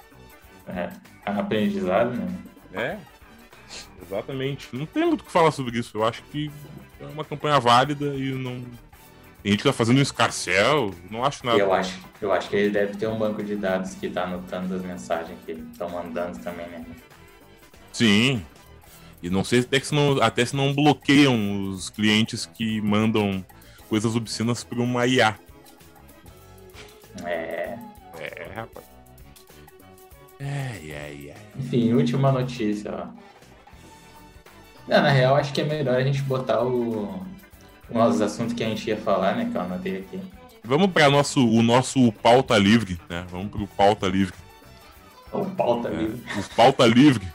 né? É, aprendizado, né? É. Exatamente. Não tem muito o que falar sobre isso. Eu acho que é uma campanha válida e não. Tem gente que tá fazendo um escarcel, não acho nada. Eu acho, eu acho que ele deve ter um banco de dados que tá anotando as mensagens que estão mandando também, né? Sim. E não sei até, se não, até se não bloqueiam os clientes que mandam coisas obscenas por uma IA. É. É, rapaz. É, é, é. Enfim, última notícia, ó. Não, na real, acho que é melhor a gente botar o... os assuntos que a gente ia falar, né? Que eu anotei aqui. Vamos para nosso, o nosso pauta livre, né? Vamos pro pauta livre. O pauta é, livre. O pauta livre.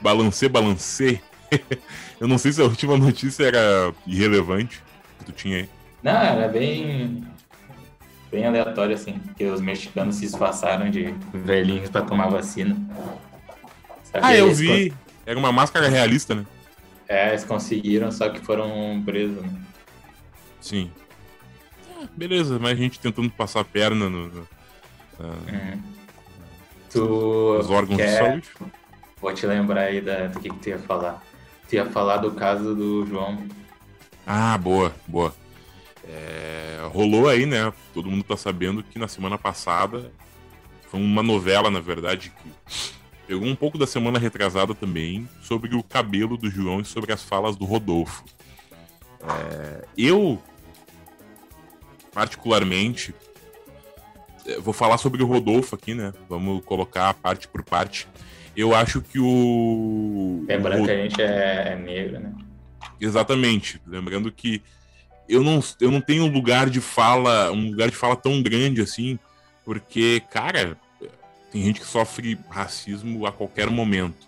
Balancê, balancê. *laughs* eu não sei se a última notícia era irrelevante que tu tinha aí. Não, era bem. bem aleatório, assim, que os mexicanos se esforçaram de velhinhos para tomar vacina. Sabe? Ah, eu vi. Era uma máscara realista, né? É, eles conseguiram, só que foram presos, né? Sim. Beleza, mas a gente tentando passar a perna no. no uhum. Tu os órgãos quer... de saúde. Vou te lembrar aí da, do que, que tu ia falar. Tu ia falar do caso do João. Ah, boa, boa. É, rolou aí, né? Todo mundo tá sabendo que na semana passada foi uma novela, na verdade, que pegou um pouco da semana retrasada também sobre o cabelo do João e sobre as falas do Rodolfo. É, eu, particularmente, é, vou falar sobre o Rodolfo aqui, né? Vamos colocar parte por parte. Eu acho que o. Lembrando o... que a gente é, é negro, né? Exatamente. Lembrando que eu não, eu não tenho lugar de fala, um lugar de fala tão grande assim, porque, cara, tem gente que sofre racismo a qualquer momento.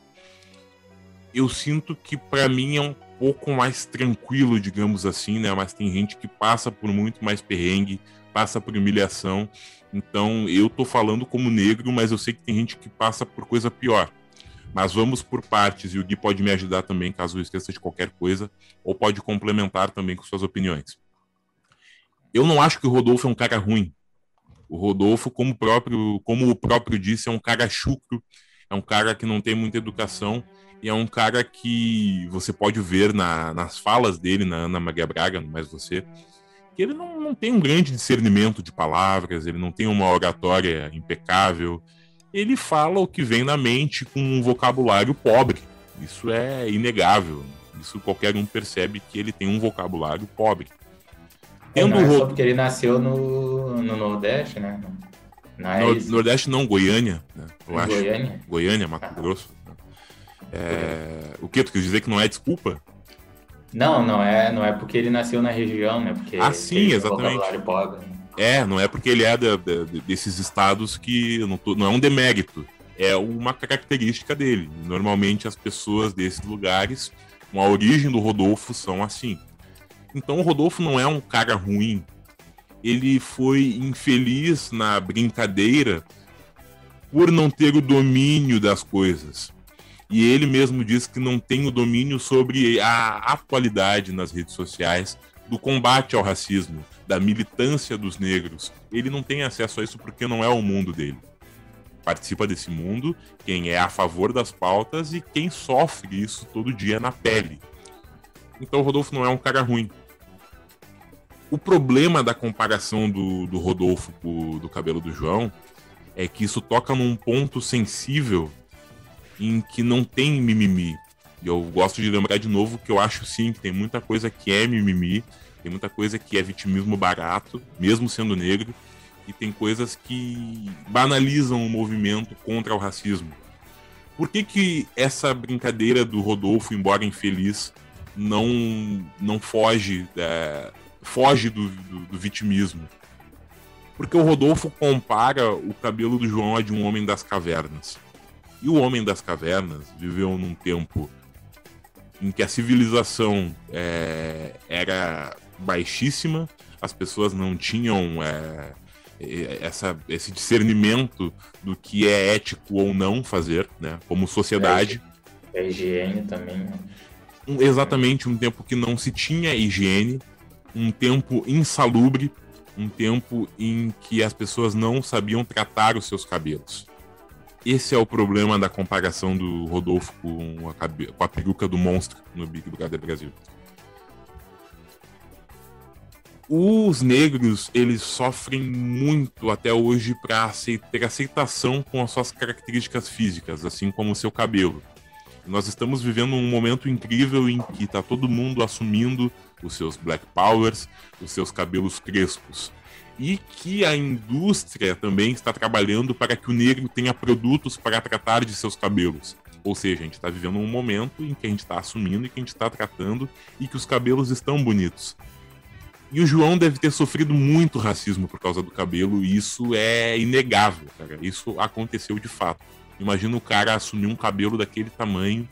Eu sinto que para mim é um pouco mais tranquilo, digamos assim, né? Mas tem gente que passa por muito mais perrengue, passa por humilhação. Então eu tô falando como negro, mas eu sei que tem gente que passa por coisa pior. Mas vamos por partes e o Gui pode me ajudar também caso eu esqueça de qualquer coisa, ou pode complementar também com suas opiniões. Eu não acho que o Rodolfo é um cara ruim. O Rodolfo, como, próprio, como o próprio disse, é um cara chucro, é um cara que não tem muita educação e é um cara que você pode ver na, nas falas dele, na Ana Maria Braga, mas você, que ele não, não tem um grande discernimento de palavras, ele não tem uma oratória impecável, ele fala o que vem na mente com um vocabulário pobre. Isso é inegável. Isso qualquer um percebe que ele tem um vocabulário pobre. Tendo não é só porque ele nasceu no, no Nordeste, né? Não é no, Nordeste não, Goiânia, né? Eu acho. Goiânia? Goiânia, Mato ah. Grosso. É... O que? Tu quer dizer que não é desculpa? Não, não é, não é porque ele nasceu na região, né? Porque ah, sim, exatamente. Pobre, né? É, não é porque ele é de, de, desses estados que não, tô, não é um demérito, é uma característica dele. Normalmente as pessoas desses lugares, com a origem do Rodolfo, são assim. Então o Rodolfo não é um cara ruim. Ele foi infeliz na brincadeira por não ter o domínio das coisas. E ele mesmo diz que não tem o domínio sobre a atualidade nas redes sociais do combate ao racismo, da militância dos negros. Ele não tem acesso a isso porque não é o mundo dele. Participa desse mundo quem é a favor das pautas e quem sofre isso todo dia na pele. Então o Rodolfo não é um cara ruim. O problema da comparação do, do Rodolfo com do cabelo do João é que isso toca num ponto sensível em que não tem mimimi. E eu gosto de lembrar de novo que eu acho sim que tem muita coisa que é mimimi tem muita coisa que é vitimismo barato, mesmo sendo negro, e tem coisas que banalizam o movimento contra o racismo. Por que, que essa brincadeira do Rodolfo, embora infeliz, não, não foge, é, foge do, do, do vitimismo? Porque o Rodolfo compara o cabelo do João a de um homem das cavernas. E o homem das cavernas viveu num tempo em que a civilização é, era baixíssima, as pessoas não tinham é, essa, esse discernimento do que é ético ou não fazer, né? Como sociedade. É, higiene também. Né? Um, exatamente um tempo que não se tinha higiene, um tempo insalubre, um tempo em que as pessoas não sabiam tratar os seus cabelos. Esse é o problema da comparação do Rodolfo com a, com a peruca do monstro no Big Brother Brasil os negros eles sofrem muito até hoje para ter aceitação com as suas características físicas, assim como o seu cabelo. Nós estamos vivendo um momento incrível em que está todo mundo assumindo os seus black powers, os seus cabelos crespos. E que a indústria também está trabalhando para que o negro tenha produtos para tratar de seus cabelos. Ou seja, a gente está vivendo um momento em que a gente está assumindo e que a gente está tratando e que os cabelos estão bonitos. E o João deve ter sofrido muito racismo por causa do cabelo, e isso é inegável, cara. Isso aconteceu de fato. Imagina o cara assumir um cabelo daquele tamanho,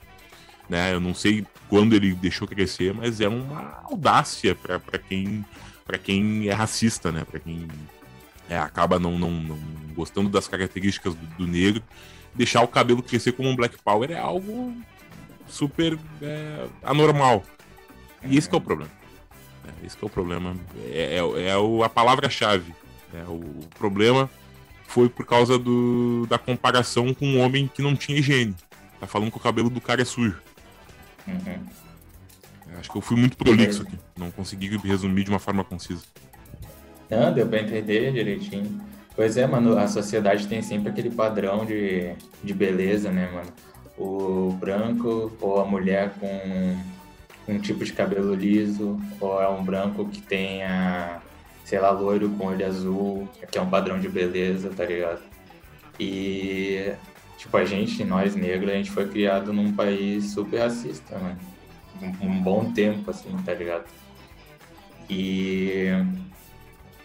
né? Eu não sei quando ele deixou crescer, mas é uma audácia para quem para quem é racista, né? Para quem é, acaba não, não, não, gostando das características do, do, negro, deixar o cabelo crescer como um Black Power é algo super é, anormal. E esse é o problema. É, esse é o problema. É, é, é a palavra-chave. É, o, o, problema foi por causa do, da comparação com um homem que não tinha higiene. Tá falando que o cabelo do cara é sujo. Uhum. Acho que eu fui muito prolixo aqui. Não consegui resumir de uma forma concisa. Não, deu pra entender direitinho. Pois é, mano, a sociedade tem sempre aquele padrão de, de beleza, né, mano? O branco ou a mulher com um tipo de cabelo liso, ou é um branco que tenha, sei lá, loiro com olho azul, que é um padrão de beleza, tá ligado? E, tipo, a gente, nós negros, a gente foi criado num país super racista. Um, um bom tempo, assim, tá ligado? E,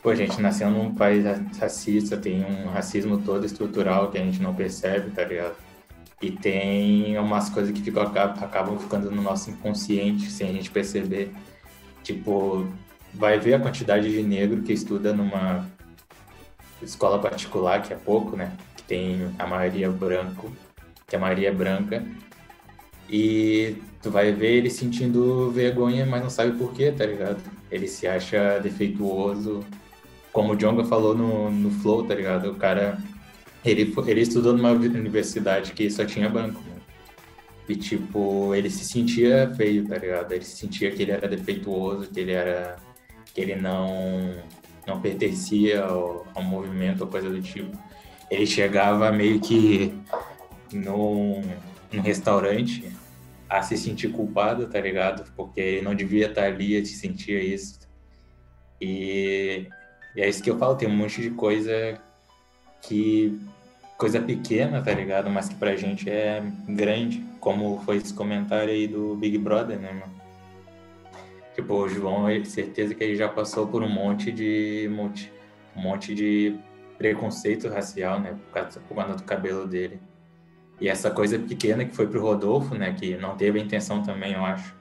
pô, a gente nasceu num país racista, tem um racismo todo estrutural que a gente não percebe, tá ligado? E tem umas coisas que ficam, acabam ficando no nosso inconsciente sem a gente perceber. Tipo, vai ver a quantidade de negro que estuda numa escola particular, que é pouco, né? Tem a maioria branco, que a maioria é branca. E tu vai ver ele sentindo vergonha, mas não sabe por quê, tá ligado? Ele se acha defeituoso. Como o Jonga falou no, no Flow, tá ligado? O cara ele, ele estudou numa universidade que só tinha banco. Né? E, tipo, ele se sentia feio, tá ligado? Ele se sentia que ele era defeituoso, que ele era. que ele não, não pertencia ao, ao movimento ou coisa do tipo. Ele chegava meio que num, num restaurante a se sentir culpado, tá ligado? Porque ele não devia estar ali, ele sentia isso. E, e é isso que eu falo, tem um monte de coisa que coisa pequena, tá ligado? Mas que pra gente é grande, como foi esse comentário aí do Big Brother, né, mano? Tipo, o João, certeza que ele já passou por um monte de monte, um monte de preconceito racial, né, por causa, por causa do cabelo dele. E essa coisa pequena que foi pro Rodolfo, né, que não teve a intenção também, eu acho,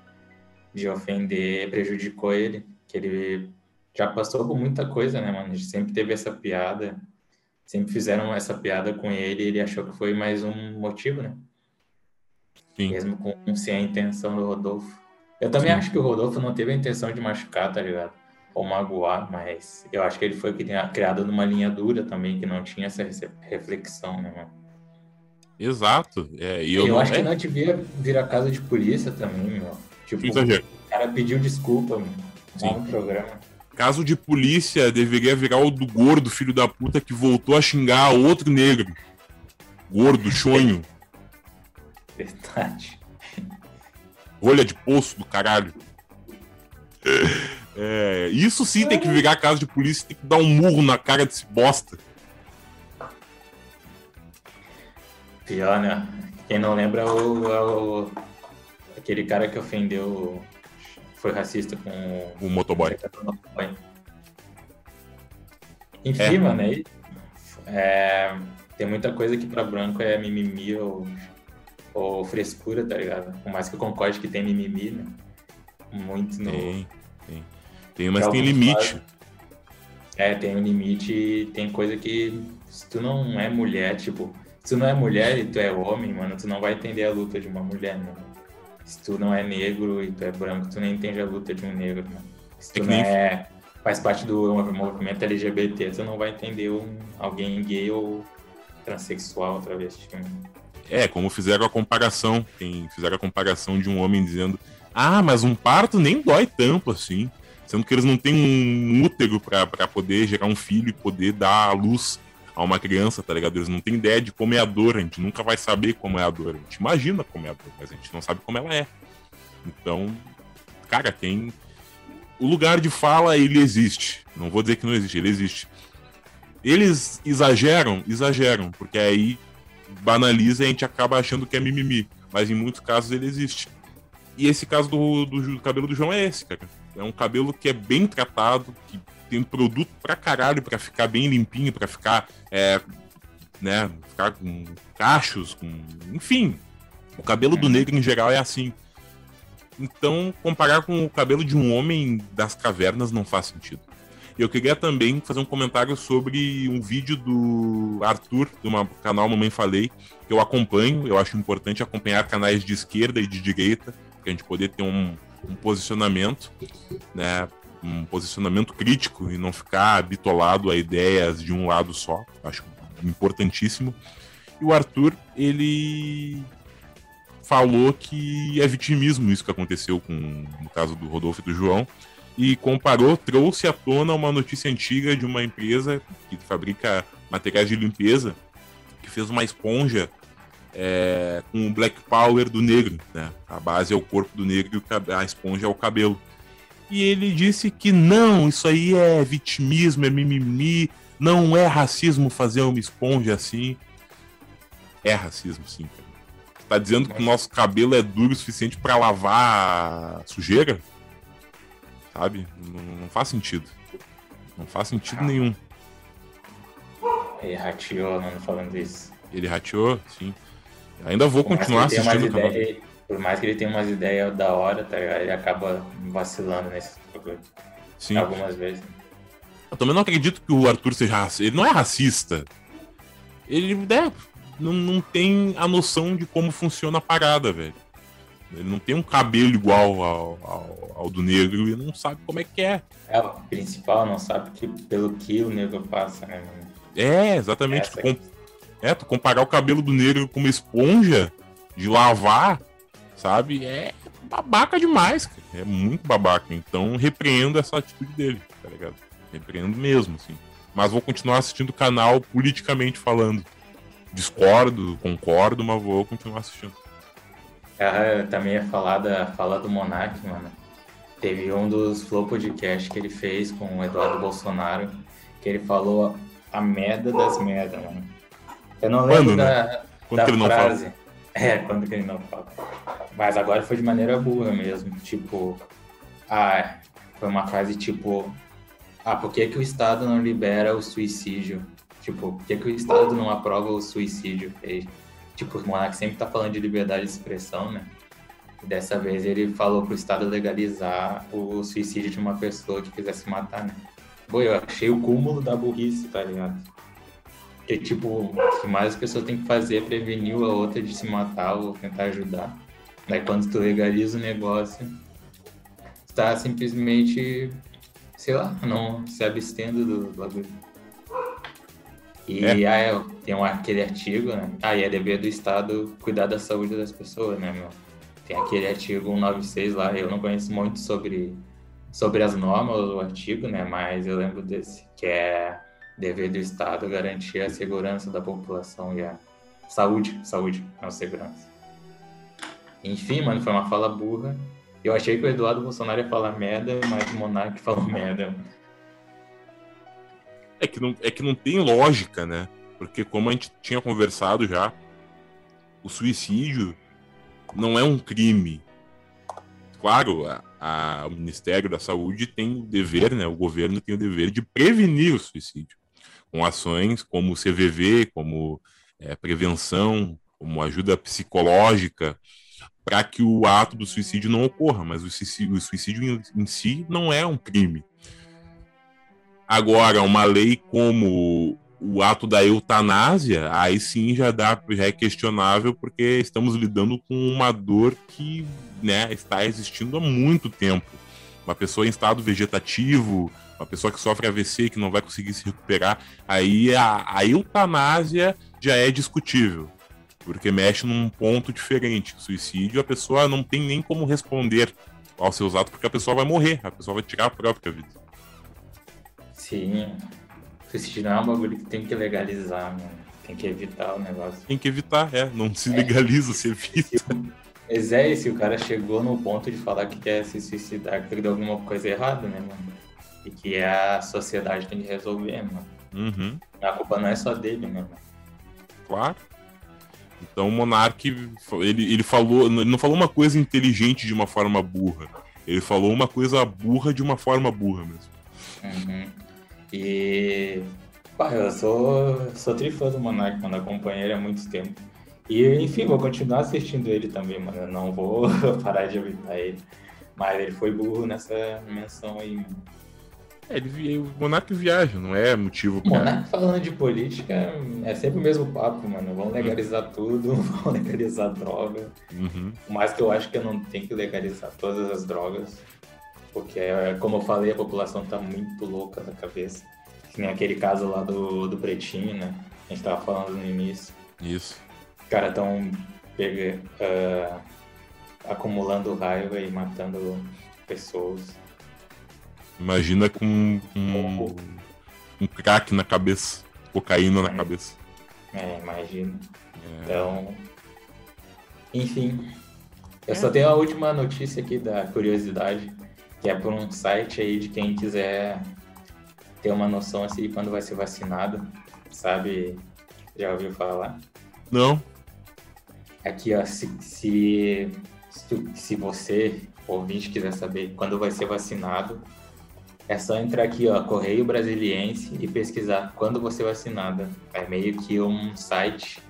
de ofender, prejudicou ele, que ele já passou por muita coisa, né, mano? Sempre teve essa piada sempre fizeram essa piada com ele e ele achou que foi mais um motivo, né? Sim. Mesmo com sem a intenção do Rodolfo. Eu também Sim. acho que o Rodolfo não teve a intenção de machucar, tá ligado? Ou magoar, mas eu acho que ele foi criado numa linha dura também, que não tinha essa reflexão, né, mano? Exato. É, eu, eu acho que é não devia virar casa de polícia também, meu. Tipo, Exagero. o cara pediu desculpa, mano, no programa. Caso de polícia, deveria virar o do gordo, filho da puta, que voltou a xingar outro negro. Gordo, chonho. *laughs* Verdade. Rolha de poço do caralho. *laughs* É, isso sim tem que virar caso de polícia, tem que dar um murro na cara desse bosta. Pior, né? Quem não lembra é o, é o, aquele cara que ofendeu foi racista com o motoboy. Enfim, é. mano, aí, é, tem muita coisa que pra branco é mimimi ou, ou frescura, tá ligado? Por mais que eu concorde que tem mimimi, né? Muito no. Tem, tem. Tem, mas tem limite. É, tem um limite, tem coisa que se tu não é mulher, tipo, se tu não é mulher e tu é homem, mano, tu não vai entender a luta de uma mulher, mano. Se tu não é negro e tu é branco, tu não entende a luta de um negro, mano. Se tu é não é, faz parte do movimento LGBT, tu não vai entender um, alguém gay ou transexual, travesti. É, como fizeram a comparação, tem, fizeram a comparação de um homem dizendo ah, mas um parto nem dói tanto assim. Sendo que eles não têm um útero para poder gerar um filho e poder dar a luz a uma criança, tá ligado? Eles não têm ideia de como é a dor, a gente nunca vai saber como é a dor. A gente imagina como é a dor, mas a gente não sabe como ela é. Então, cara, tem. O lugar de fala, ele existe. Não vou dizer que não existe, ele existe. Eles exageram? Exageram, porque aí banaliza e a gente acaba achando que é mimimi. Mas em muitos casos ele existe. E esse caso do, do, do, cabelo do João é esse, cara. É um cabelo que é bem tratado, que tem produto pra caralho pra ficar bem limpinho, pra ficar, é, né, ficar com cachos, com... enfim. O cabelo do negro em geral é assim. Então, comparar com o cabelo de um homem das cavernas não faz sentido. Eu queria também fazer um comentário sobre um vídeo do Arthur, do canal Mamãe Falei, que eu acompanho. Eu acho importante acompanhar canais de esquerda e de direita, para a gente poder ter um, um posicionamento, né? um posicionamento crítico e não ficar bitolado a ideias de um lado só. Acho importantíssimo. E o Arthur, ele falou que é vitimismo isso que aconteceu com no caso do Rodolfo e do João e comparou, trouxe à tona uma notícia antiga de uma empresa que fabrica materiais de limpeza que fez uma esponja é, com o black power do negro, né? A base é o corpo do negro e a esponja é o cabelo. E ele disse que não, isso aí é vitimismo, é mimimi, não é racismo fazer uma esponja assim. É racismo, sim. Cara. Tá dizendo que o nosso cabelo é duro o suficiente para lavar sujeira? Sabe? Não, não, faz sentido. Não faz sentido nenhum. Ele rateou, não falando isso. Ele rateou, sim. Ainda vou por continuar assistindo o. Ideia, por mais que ele tenha umas ideias da hora, tá ligado? Ele acaba vacilando nesses programas. Sim. Algumas vezes. Eu também não acredito que o Arthur seja racista. Ele não é racista. Ele é, não, não tem a noção de como funciona a parada, velho. Ele não tem um cabelo igual ao, ao, ao, do negro e não sabe como é que é. É, o principal não sabe que pelo que o negro passa, né, mano? É, exatamente. É, tu comparar o cabelo do negro com uma esponja de lavar, sabe? É babaca demais, cara. É muito babaca. Então repreendo essa atitude dele, tá ligado? Repreendo mesmo, assim. Mas vou continuar assistindo o canal politicamente falando. Discordo, concordo, mas vou continuar assistindo. Cara, também ia falar, da, falar do Monark, mano. Teve um dos Flow Podcast que ele fez com o Eduardo Bolsonaro, que ele falou a merda das merdas, mano. Eu não lembro quando, da, né? quando da ele frase. Não fala. É, quando que ele não fala. Mas agora foi de maneira burra mesmo. Tipo, ah, foi uma frase tipo, ah, por que, que o Estado não libera o suicídio? Tipo, por que, que o Estado não aprova o suicídio? E, tipo, o Monark sempre tá falando de liberdade de expressão, né? Dessa vez ele falou pro Estado legalizar o suicídio de uma pessoa que quisesse matar, né? Pô, eu achei o cúmulo da burrice, tá ligado? Que tipo, o que mais as pessoas têm que fazer é prevenir a outra de se matar ou tentar ajudar. Daí quando tu legaliza o negócio, está simplesmente, sei lá, não se abstendo do bagulho. E é. aí tem um, aquele artigo, né? Ah, e é dever do Estado cuidar da saúde das pessoas, né, meu? Tem aquele artigo 196 lá, eu não conheço muito sobre, sobre as normas do artigo, né? Mas eu lembro desse, que é dever do Estado garantir a segurança da população e a saúde, saúde, não segurança. Enfim, mano, foi uma fala burra. Eu achei que o Eduardo Bolsonaro ia falar merda, mas o Monark *laughs* falou merda. É que, não, é que não tem lógica, né? Porque como a gente tinha conversado já, o suicídio não é um crime. Claro, a, a, o Ministério da Saúde tem o dever, né? O governo tem o dever de prevenir o suicídio com ações como CVV, como é, prevenção, como ajuda psicológica, para que o ato do suicídio não ocorra. Mas o suicídio, o suicídio em, em si não é um crime. Agora, uma lei como o ato da eutanásia, aí sim já dá, já é questionável, porque estamos lidando com uma dor que né, está existindo há muito tempo. Uma pessoa em estado vegetativo, uma pessoa que sofre AVC que não vai conseguir se recuperar, aí a, a eutanásia já é discutível, porque mexe num ponto diferente. Suicídio, a pessoa não tem nem como responder aos seus atos, porque a pessoa vai morrer, a pessoa vai tirar a própria vida. Sim, Suicídio não é um bagulho que tem que legalizar, mano. Tem que evitar o negócio. Tem que evitar, é. Não se legaliza, é. se evita. Mas é, se o cara chegou no ponto de falar que quer se suicidar, que deu alguma coisa errada, né, mano? E que é a sociedade tem que resolver, mano. Uhum. A culpa não é só dele, mano? Claro. Então o Monark, ele, ele falou, ele não falou uma coisa inteligente de uma forma burra. Ele falou uma coisa burra de uma forma burra mesmo. Uhum. E pá, eu sou, sou trifã do Monark, mano, acompanho ele há muito tempo. E enfim, vou continuar assistindo ele também, mano. Eu não vou *laughs* parar de evitar ele. Mas ele foi burro nessa menção aí, mano. É, ele, o Monark viaja, não é motivo pra... Monark falando de política é sempre o mesmo papo, mano. Vamos legalizar uhum. tudo, *laughs* vamos legalizar droga. Uhum. Mas que eu acho que eu não tem que legalizar todas as drogas. Porque, é, como eu falei, a população tá muito louca da cabeça. Que nem aquele caso lá do, do Pretinho, né? A gente tava falando no início. Isso. Os caras tão pega, uh, acumulando raiva e matando pessoas. Imagina com um, um crack na cabeça, cocaína na cabeça. É, imagina. É. Então, enfim. Eu é. só tenho a última notícia aqui da curiosidade que é por um site aí de quem quiser ter uma noção assim de quando vai ser vacinado, sabe? Já ouviu falar? Não. Aqui, ó, se, se, se você, ouvinte, quiser saber quando vai ser vacinado, é só entrar aqui, ó, Correio Brasiliense e pesquisar quando você vacinada. É meio que um site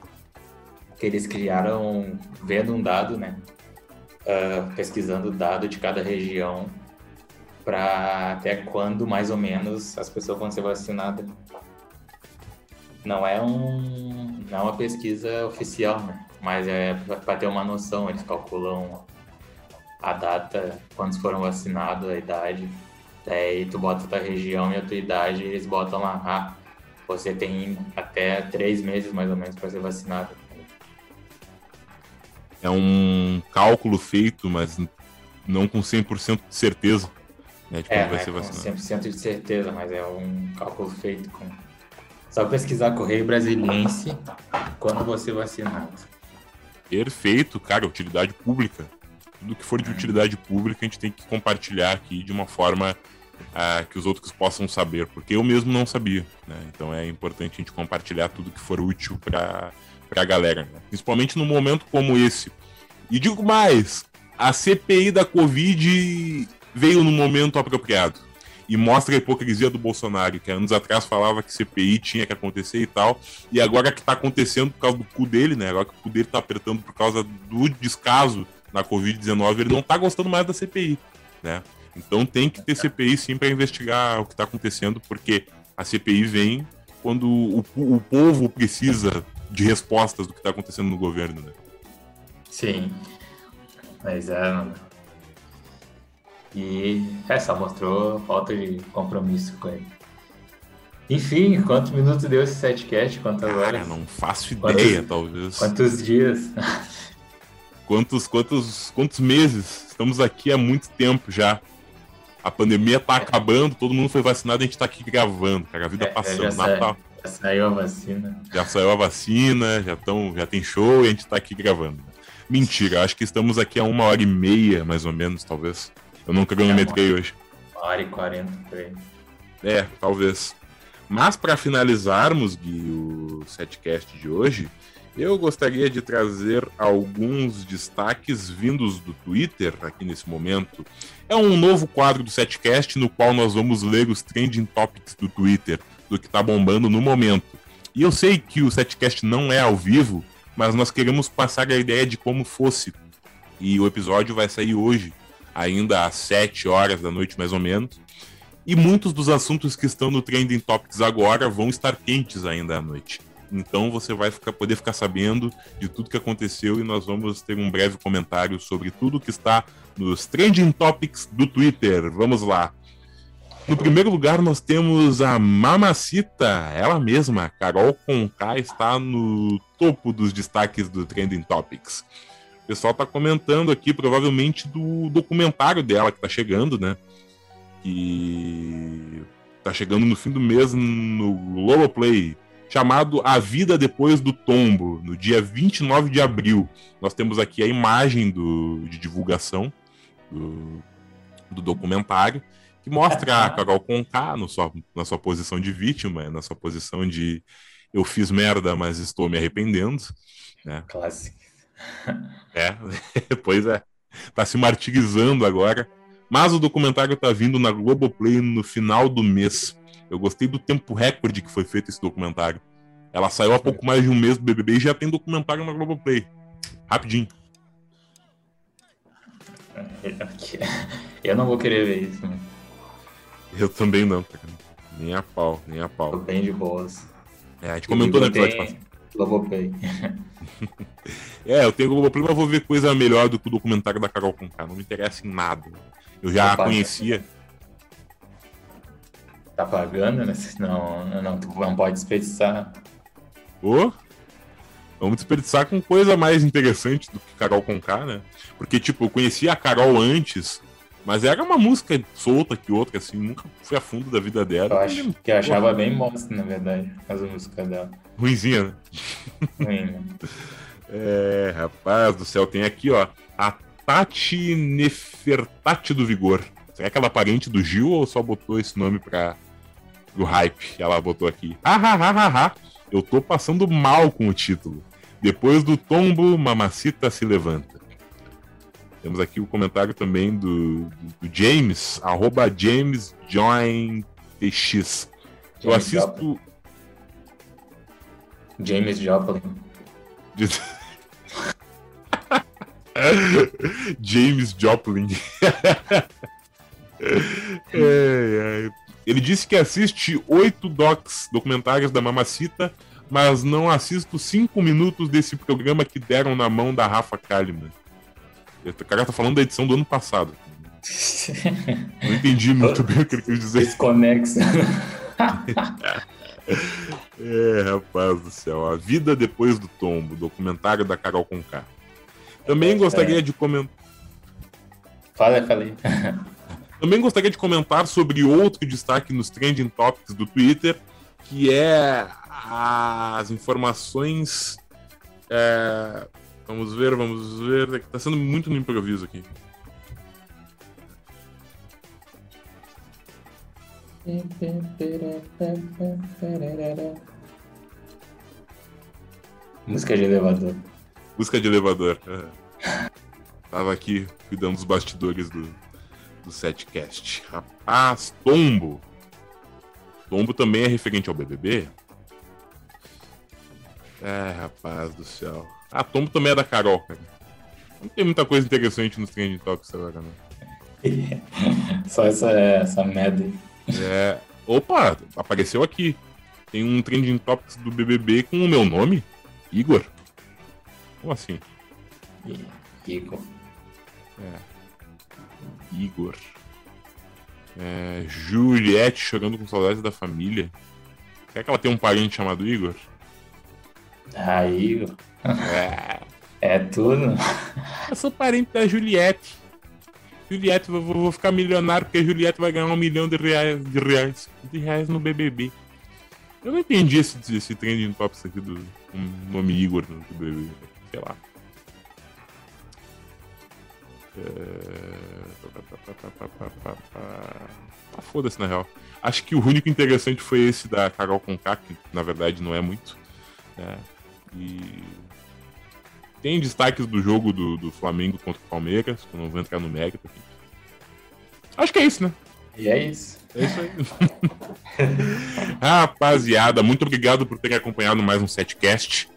que eles criaram vendo um dado, né? Uh, pesquisando o dado de cada região para até quando mais ou menos as pessoas vão ser vacinadas. Não é um não é uma pesquisa oficial, né? mas é para ter uma noção, eles calculam a data, quantos foram vacinados, a idade. Daí tu bota a tua região e a tua idade, eles botam lá, ah, você tem até três meses mais ou menos para ser vacinado. É um cálculo feito, mas não com 100% de certeza. Né, de quando é, vai ser vacinado. 100% de certeza, mas é um cálculo feito com. Só pesquisar Correio Brasiliense quando você vacinado. Perfeito, cara, utilidade pública. Tudo que for de utilidade pública a gente tem que compartilhar aqui de uma forma uh, que os outros possam saber, porque eu mesmo não sabia. Né? Então é importante a gente compartilhar tudo que for útil para a galera, né? principalmente num momento como esse. E digo mais, a CPI da Covid veio no momento apropriado. E mostra a hipocrisia do Bolsonaro, que anos atrás falava que CPI tinha que acontecer e tal. E agora que está acontecendo por causa do cu dele, né? Agora que o cu dele está apertando por causa do descaso na Covid-19, ele não está gostando mais da CPI, né? Então tem que ter CPI sim para investigar o que está acontecendo, porque a CPI vem quando o, o povo precisa de respostas do que está acontecendo no governo, né? Sim. Mas é, mano. E é, só mostrou falta de compromisso com ele. Enfim, quantos minutos deu esse setcast? Quantas Cara, horas? não faço ideia, quantos, talvez. Quantos dias? quantos, quantos, quantos meses? Estamos aqui há muito tempo já. A pandemia tá é. acabando, todo mundo foi vacinado, a gente tá aqui gravando, cara. A vida é, passando. Já, Natal. já saiu a vacina. Já saiu a vacina, já, tão, já tem show e a gente tá aqui gravando. Mentira, acho que estamos aqui a uma hora e meia, mais ou menos, talvez. Eu nunca cronometrei é hoje. Uma hora e quarenta. É, talvez. Mas para finalizarmos, Gui, o setcast de hoje, eu gostaria de trazer alguns destaques vindos do Twitter aqui nesse momento. É um novo quadro do setcast no qual nós vamos ler os trending topics do Twitter, do que está bombando no momento. E eu sei que o setcast não é ao vivo, mas nós queremos passar a ideia de como fosse. E o episódio vai sair hoje, ainda às 7 horas da noite, mais ou menos. E muitos dos assuntos que estão no Trending Topics agora vão estar quentes ainda à noite. Então você vai ficar, poder ficar sabendo de tudo que aconteceu e nós vamos ter um breve comentário sobre tudo que está nos Trending Topics do Twitter. Vamos lá. No primeiro lugar, nós temos a Mamacita, ela mesma, Carol Conká, está no topo dos destaques do Trending Topics. O pessoal está comentando aqui, provavelmente, do documentário dela que está chegando, né? Que está chegando no fim do mês no Globoplay, chamado A Vida Depois do Tombo, no dia 29 de abril. Nós temos aqui a imagem do, de divulgação do, do documentário que mostra a Carol Conká no sua, na sua posição de vítima, na sua posição de eu fiz merda, mas estou me arrependendo. Né? Clássico. É, *laughs* pois é. Tá se martirizando agora. Mas o documentário tá vindo na Globoplay no final do mês. Eu gostei do tempo recorde que foi feito esse documentário. Ela saiu há pouco mais de um mês do BBB e já tem documentário na Globoplay. Rapidinho. *laughs* Eu não vou querer ver isso. Né? Eu também não, cara. Nem a pau, nem a pau. Tô bem de boas. É, a gente comentou no episódio passado. Globoplay. *laughs* é, eu tenho Globoplay, mas vou ver coisa melhor do que o documentário da Carol Conká. Não me interessa em nada. Eu já Opa, conhecia. Tá pagando, né? Não, não, não pode desperdiçar. Ô? Vamos desperdiçar com coisa mais interessante do que Carol Conká, né? Porque, tipo, eu conhecia a Carol antes mas era uma música solta que outra, assim, nunca fui a fundo da vida dela. Eu acho que eu achava bem monstro, na verdade, as músicas dela. Ruizinha, né? Ruim, né? *laughs* É, rapaz do céu, tem aqui, ó, a Tati Nefertati do Vigor. Será que ela é parente do Gil ou só botou esse nome pra o hype? Ela botou aqui. Ha, ha, ha, ha, ha. Eu tô passando mal com o título. Depois do tombo, Mamacita se levanta. Temos aqui o comentário também do, do James, arroba James Join TX. Eu assisto. Joplin. James Joplin. *laughs* James Joplin. *laughs* é, é. Ele disse que assiste oito docs, documentários da Mamacita, mas não assisto cinco minutos desse programa que deram na mão da Rafa Kalimann. O cara tá falando da edição do ano passado. *laughs* Não entendi muito bem o que ele quis dizer. Desconexo. *laughs* é, rapaz do céu. A Vida Depois do Tombo, documentário da Carol Conká. Também gostaria é. de comentar. Fala, falei. *laughs* Também gostaria de comentar sobre outro destaque nos trending topics do Twitter, que é as informações é, Vamos ver, vamos ver. É tá sendo muito no improviso aqui. Música de elevador. Música de elevador. É. Tava aqui cuidando dos bastidores do, do setcast. Rapaz, Tombo. Tombo também é referente ao BBB? É, rapaz do céu. A Tombo também é da Carol, cara. Não tem muita coisa interessante nos Trending Topics agora, não. *laughs* Só essa, essa merda. É. Opa, apareceu aqui. Tem um Trending Topics do BBB com o meu nome? Igor? Como assim? Igor. É. Igor. É, Juliette chorando com saudades da família. Será que ela tem um parente chamado Igor? Ah, Igor. É, é tudo. Eu sou parente da Juliette. Juliette, vou, vou ficar milionário porque a Juliette vai ganhar um milhão de reais, de reais, de reais no BBB. Eu não entendi esse, esse trending topics aqui do um nome Igor no BBB. Sei lá. Ah, foda-se na real. Acho que o único interessante foi esse da Carol Conká, que na verdade não é muito. É. E tem destaques do jogo do, do Flamengo contra o Palmeiras, que eu não vou entrar no mérito aqui. Acho que é isso, né? E é isso. É isso aí. *laughs* Rapaziada, muito obrigado por terem acompanhado mais um setcast.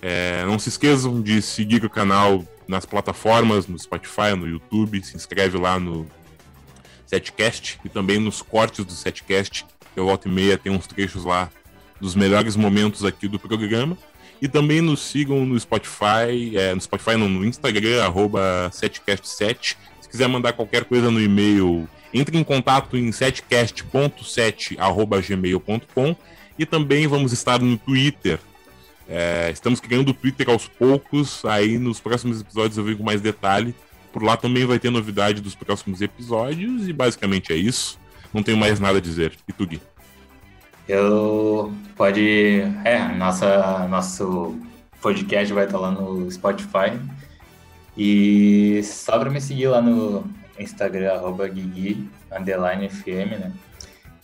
É, não se esqueçam de seguir o canal nas plataformas, no Spotify, no YouTube. Se inscreve lá no. Setcast e também nos cortes do Setcast. Eu volto e meia tem uns trechos lá dos melhores momentos aqui do programa. E também nos sigam no Spotify, é, no Spotify, não, no Instagram, arroba setcast7. Se quiser mandar qualquer coisa no e-mail, entre em contato em setcast.7.gmail.com e também vamos estar no Twitter. É, estamos criando o Twitter aos poucos, aí nos próximos episódios eu venho com mais detalhe. Por lá também vai ter novidade dos próximos episódios e basicamente é isso. Não tenho mais nada a dizer. E tu, Gui? Eu pode. É, nossa, nosso podcast vai estar lá no Spotify. E só para me seguir lá no Instagram, Guigui, underline FM, né?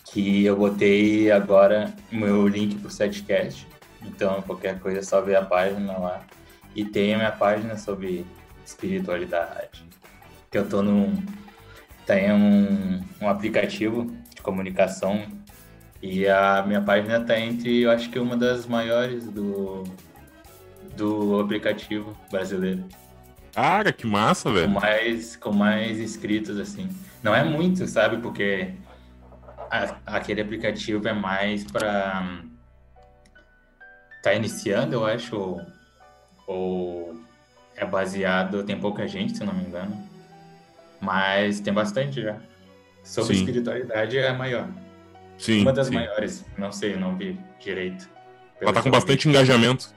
Que eu botei agora meu link pro setcast. Então, qualquer coisa é só ver a página lá. E tem a minha página sobre espiritualidade. Que eu tô num. Tem um, um aplicativo de comunicação e a minha página tá entre, eu acho que uma das maiores do, do aplicativo brasileiro. Cara, que massa, velho. Com mais, com mais inscritos, assim. Não é muito, sabe? Porque a, aquele aplicativo é mais para tá iniciando, eu acho, ou, é baseado, tem pouca gente, se não me engano. Mas tem bastante já. Sobre Sim. espiritualidade é a maior. Sim. Uma das sim. maiores, não sei, não vi direito. Ela tá com bastante vi. engajamento.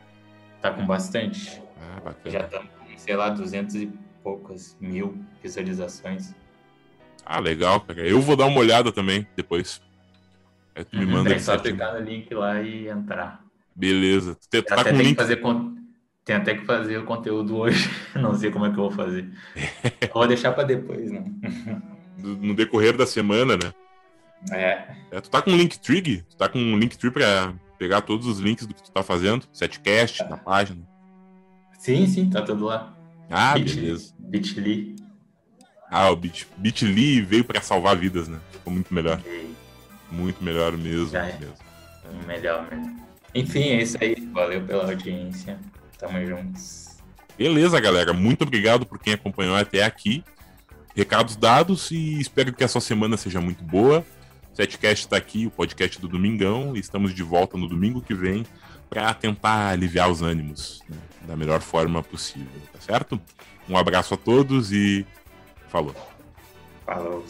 Tá com bastante. Ah, bacana. Já estamos com, sei lá, 200 e poucas mil visualizações. Ah, legal, cara. Eu vou dar uma olhada também depois. Aí tu me Uhum, manda Tem só clicar no link lá e entrar. Beleza. Tu, tá até com link. que fazer con- tem até que fazer o conteúdo hoje. *laughs* não sei como é que eu vou fazer. *laughs* vou deixar para depois, né? no decorrer da semana, né? É, É, tu tá com Linktree? Tu tá com Linktree pra pegar todos os links do que tu tá fazendo? Setcast, na página. sim, sim, tá tudo lá. Ah, Bit- beleza. Bitly. Ah, o Bit, Bitly veio pra salvar vidas, né? Ficou muito melhor. Muito melhor mesmo. É. mesmo. Melhor mesmo. Enfim, é isso aí. Valeu pela audiência. Tamo juntos. Beleza, galera. Muito obrigado por quem acompanhou até aqui. Recados dados e espero que a sua semana seja muito boa. O Setcast está aqui, o podcast do Domingão, e estamos de volta no domingo que vem para tentar aliviar os ânimos né, da melhor forma possível, tá certo? Um abraço a todos e falou. Falou.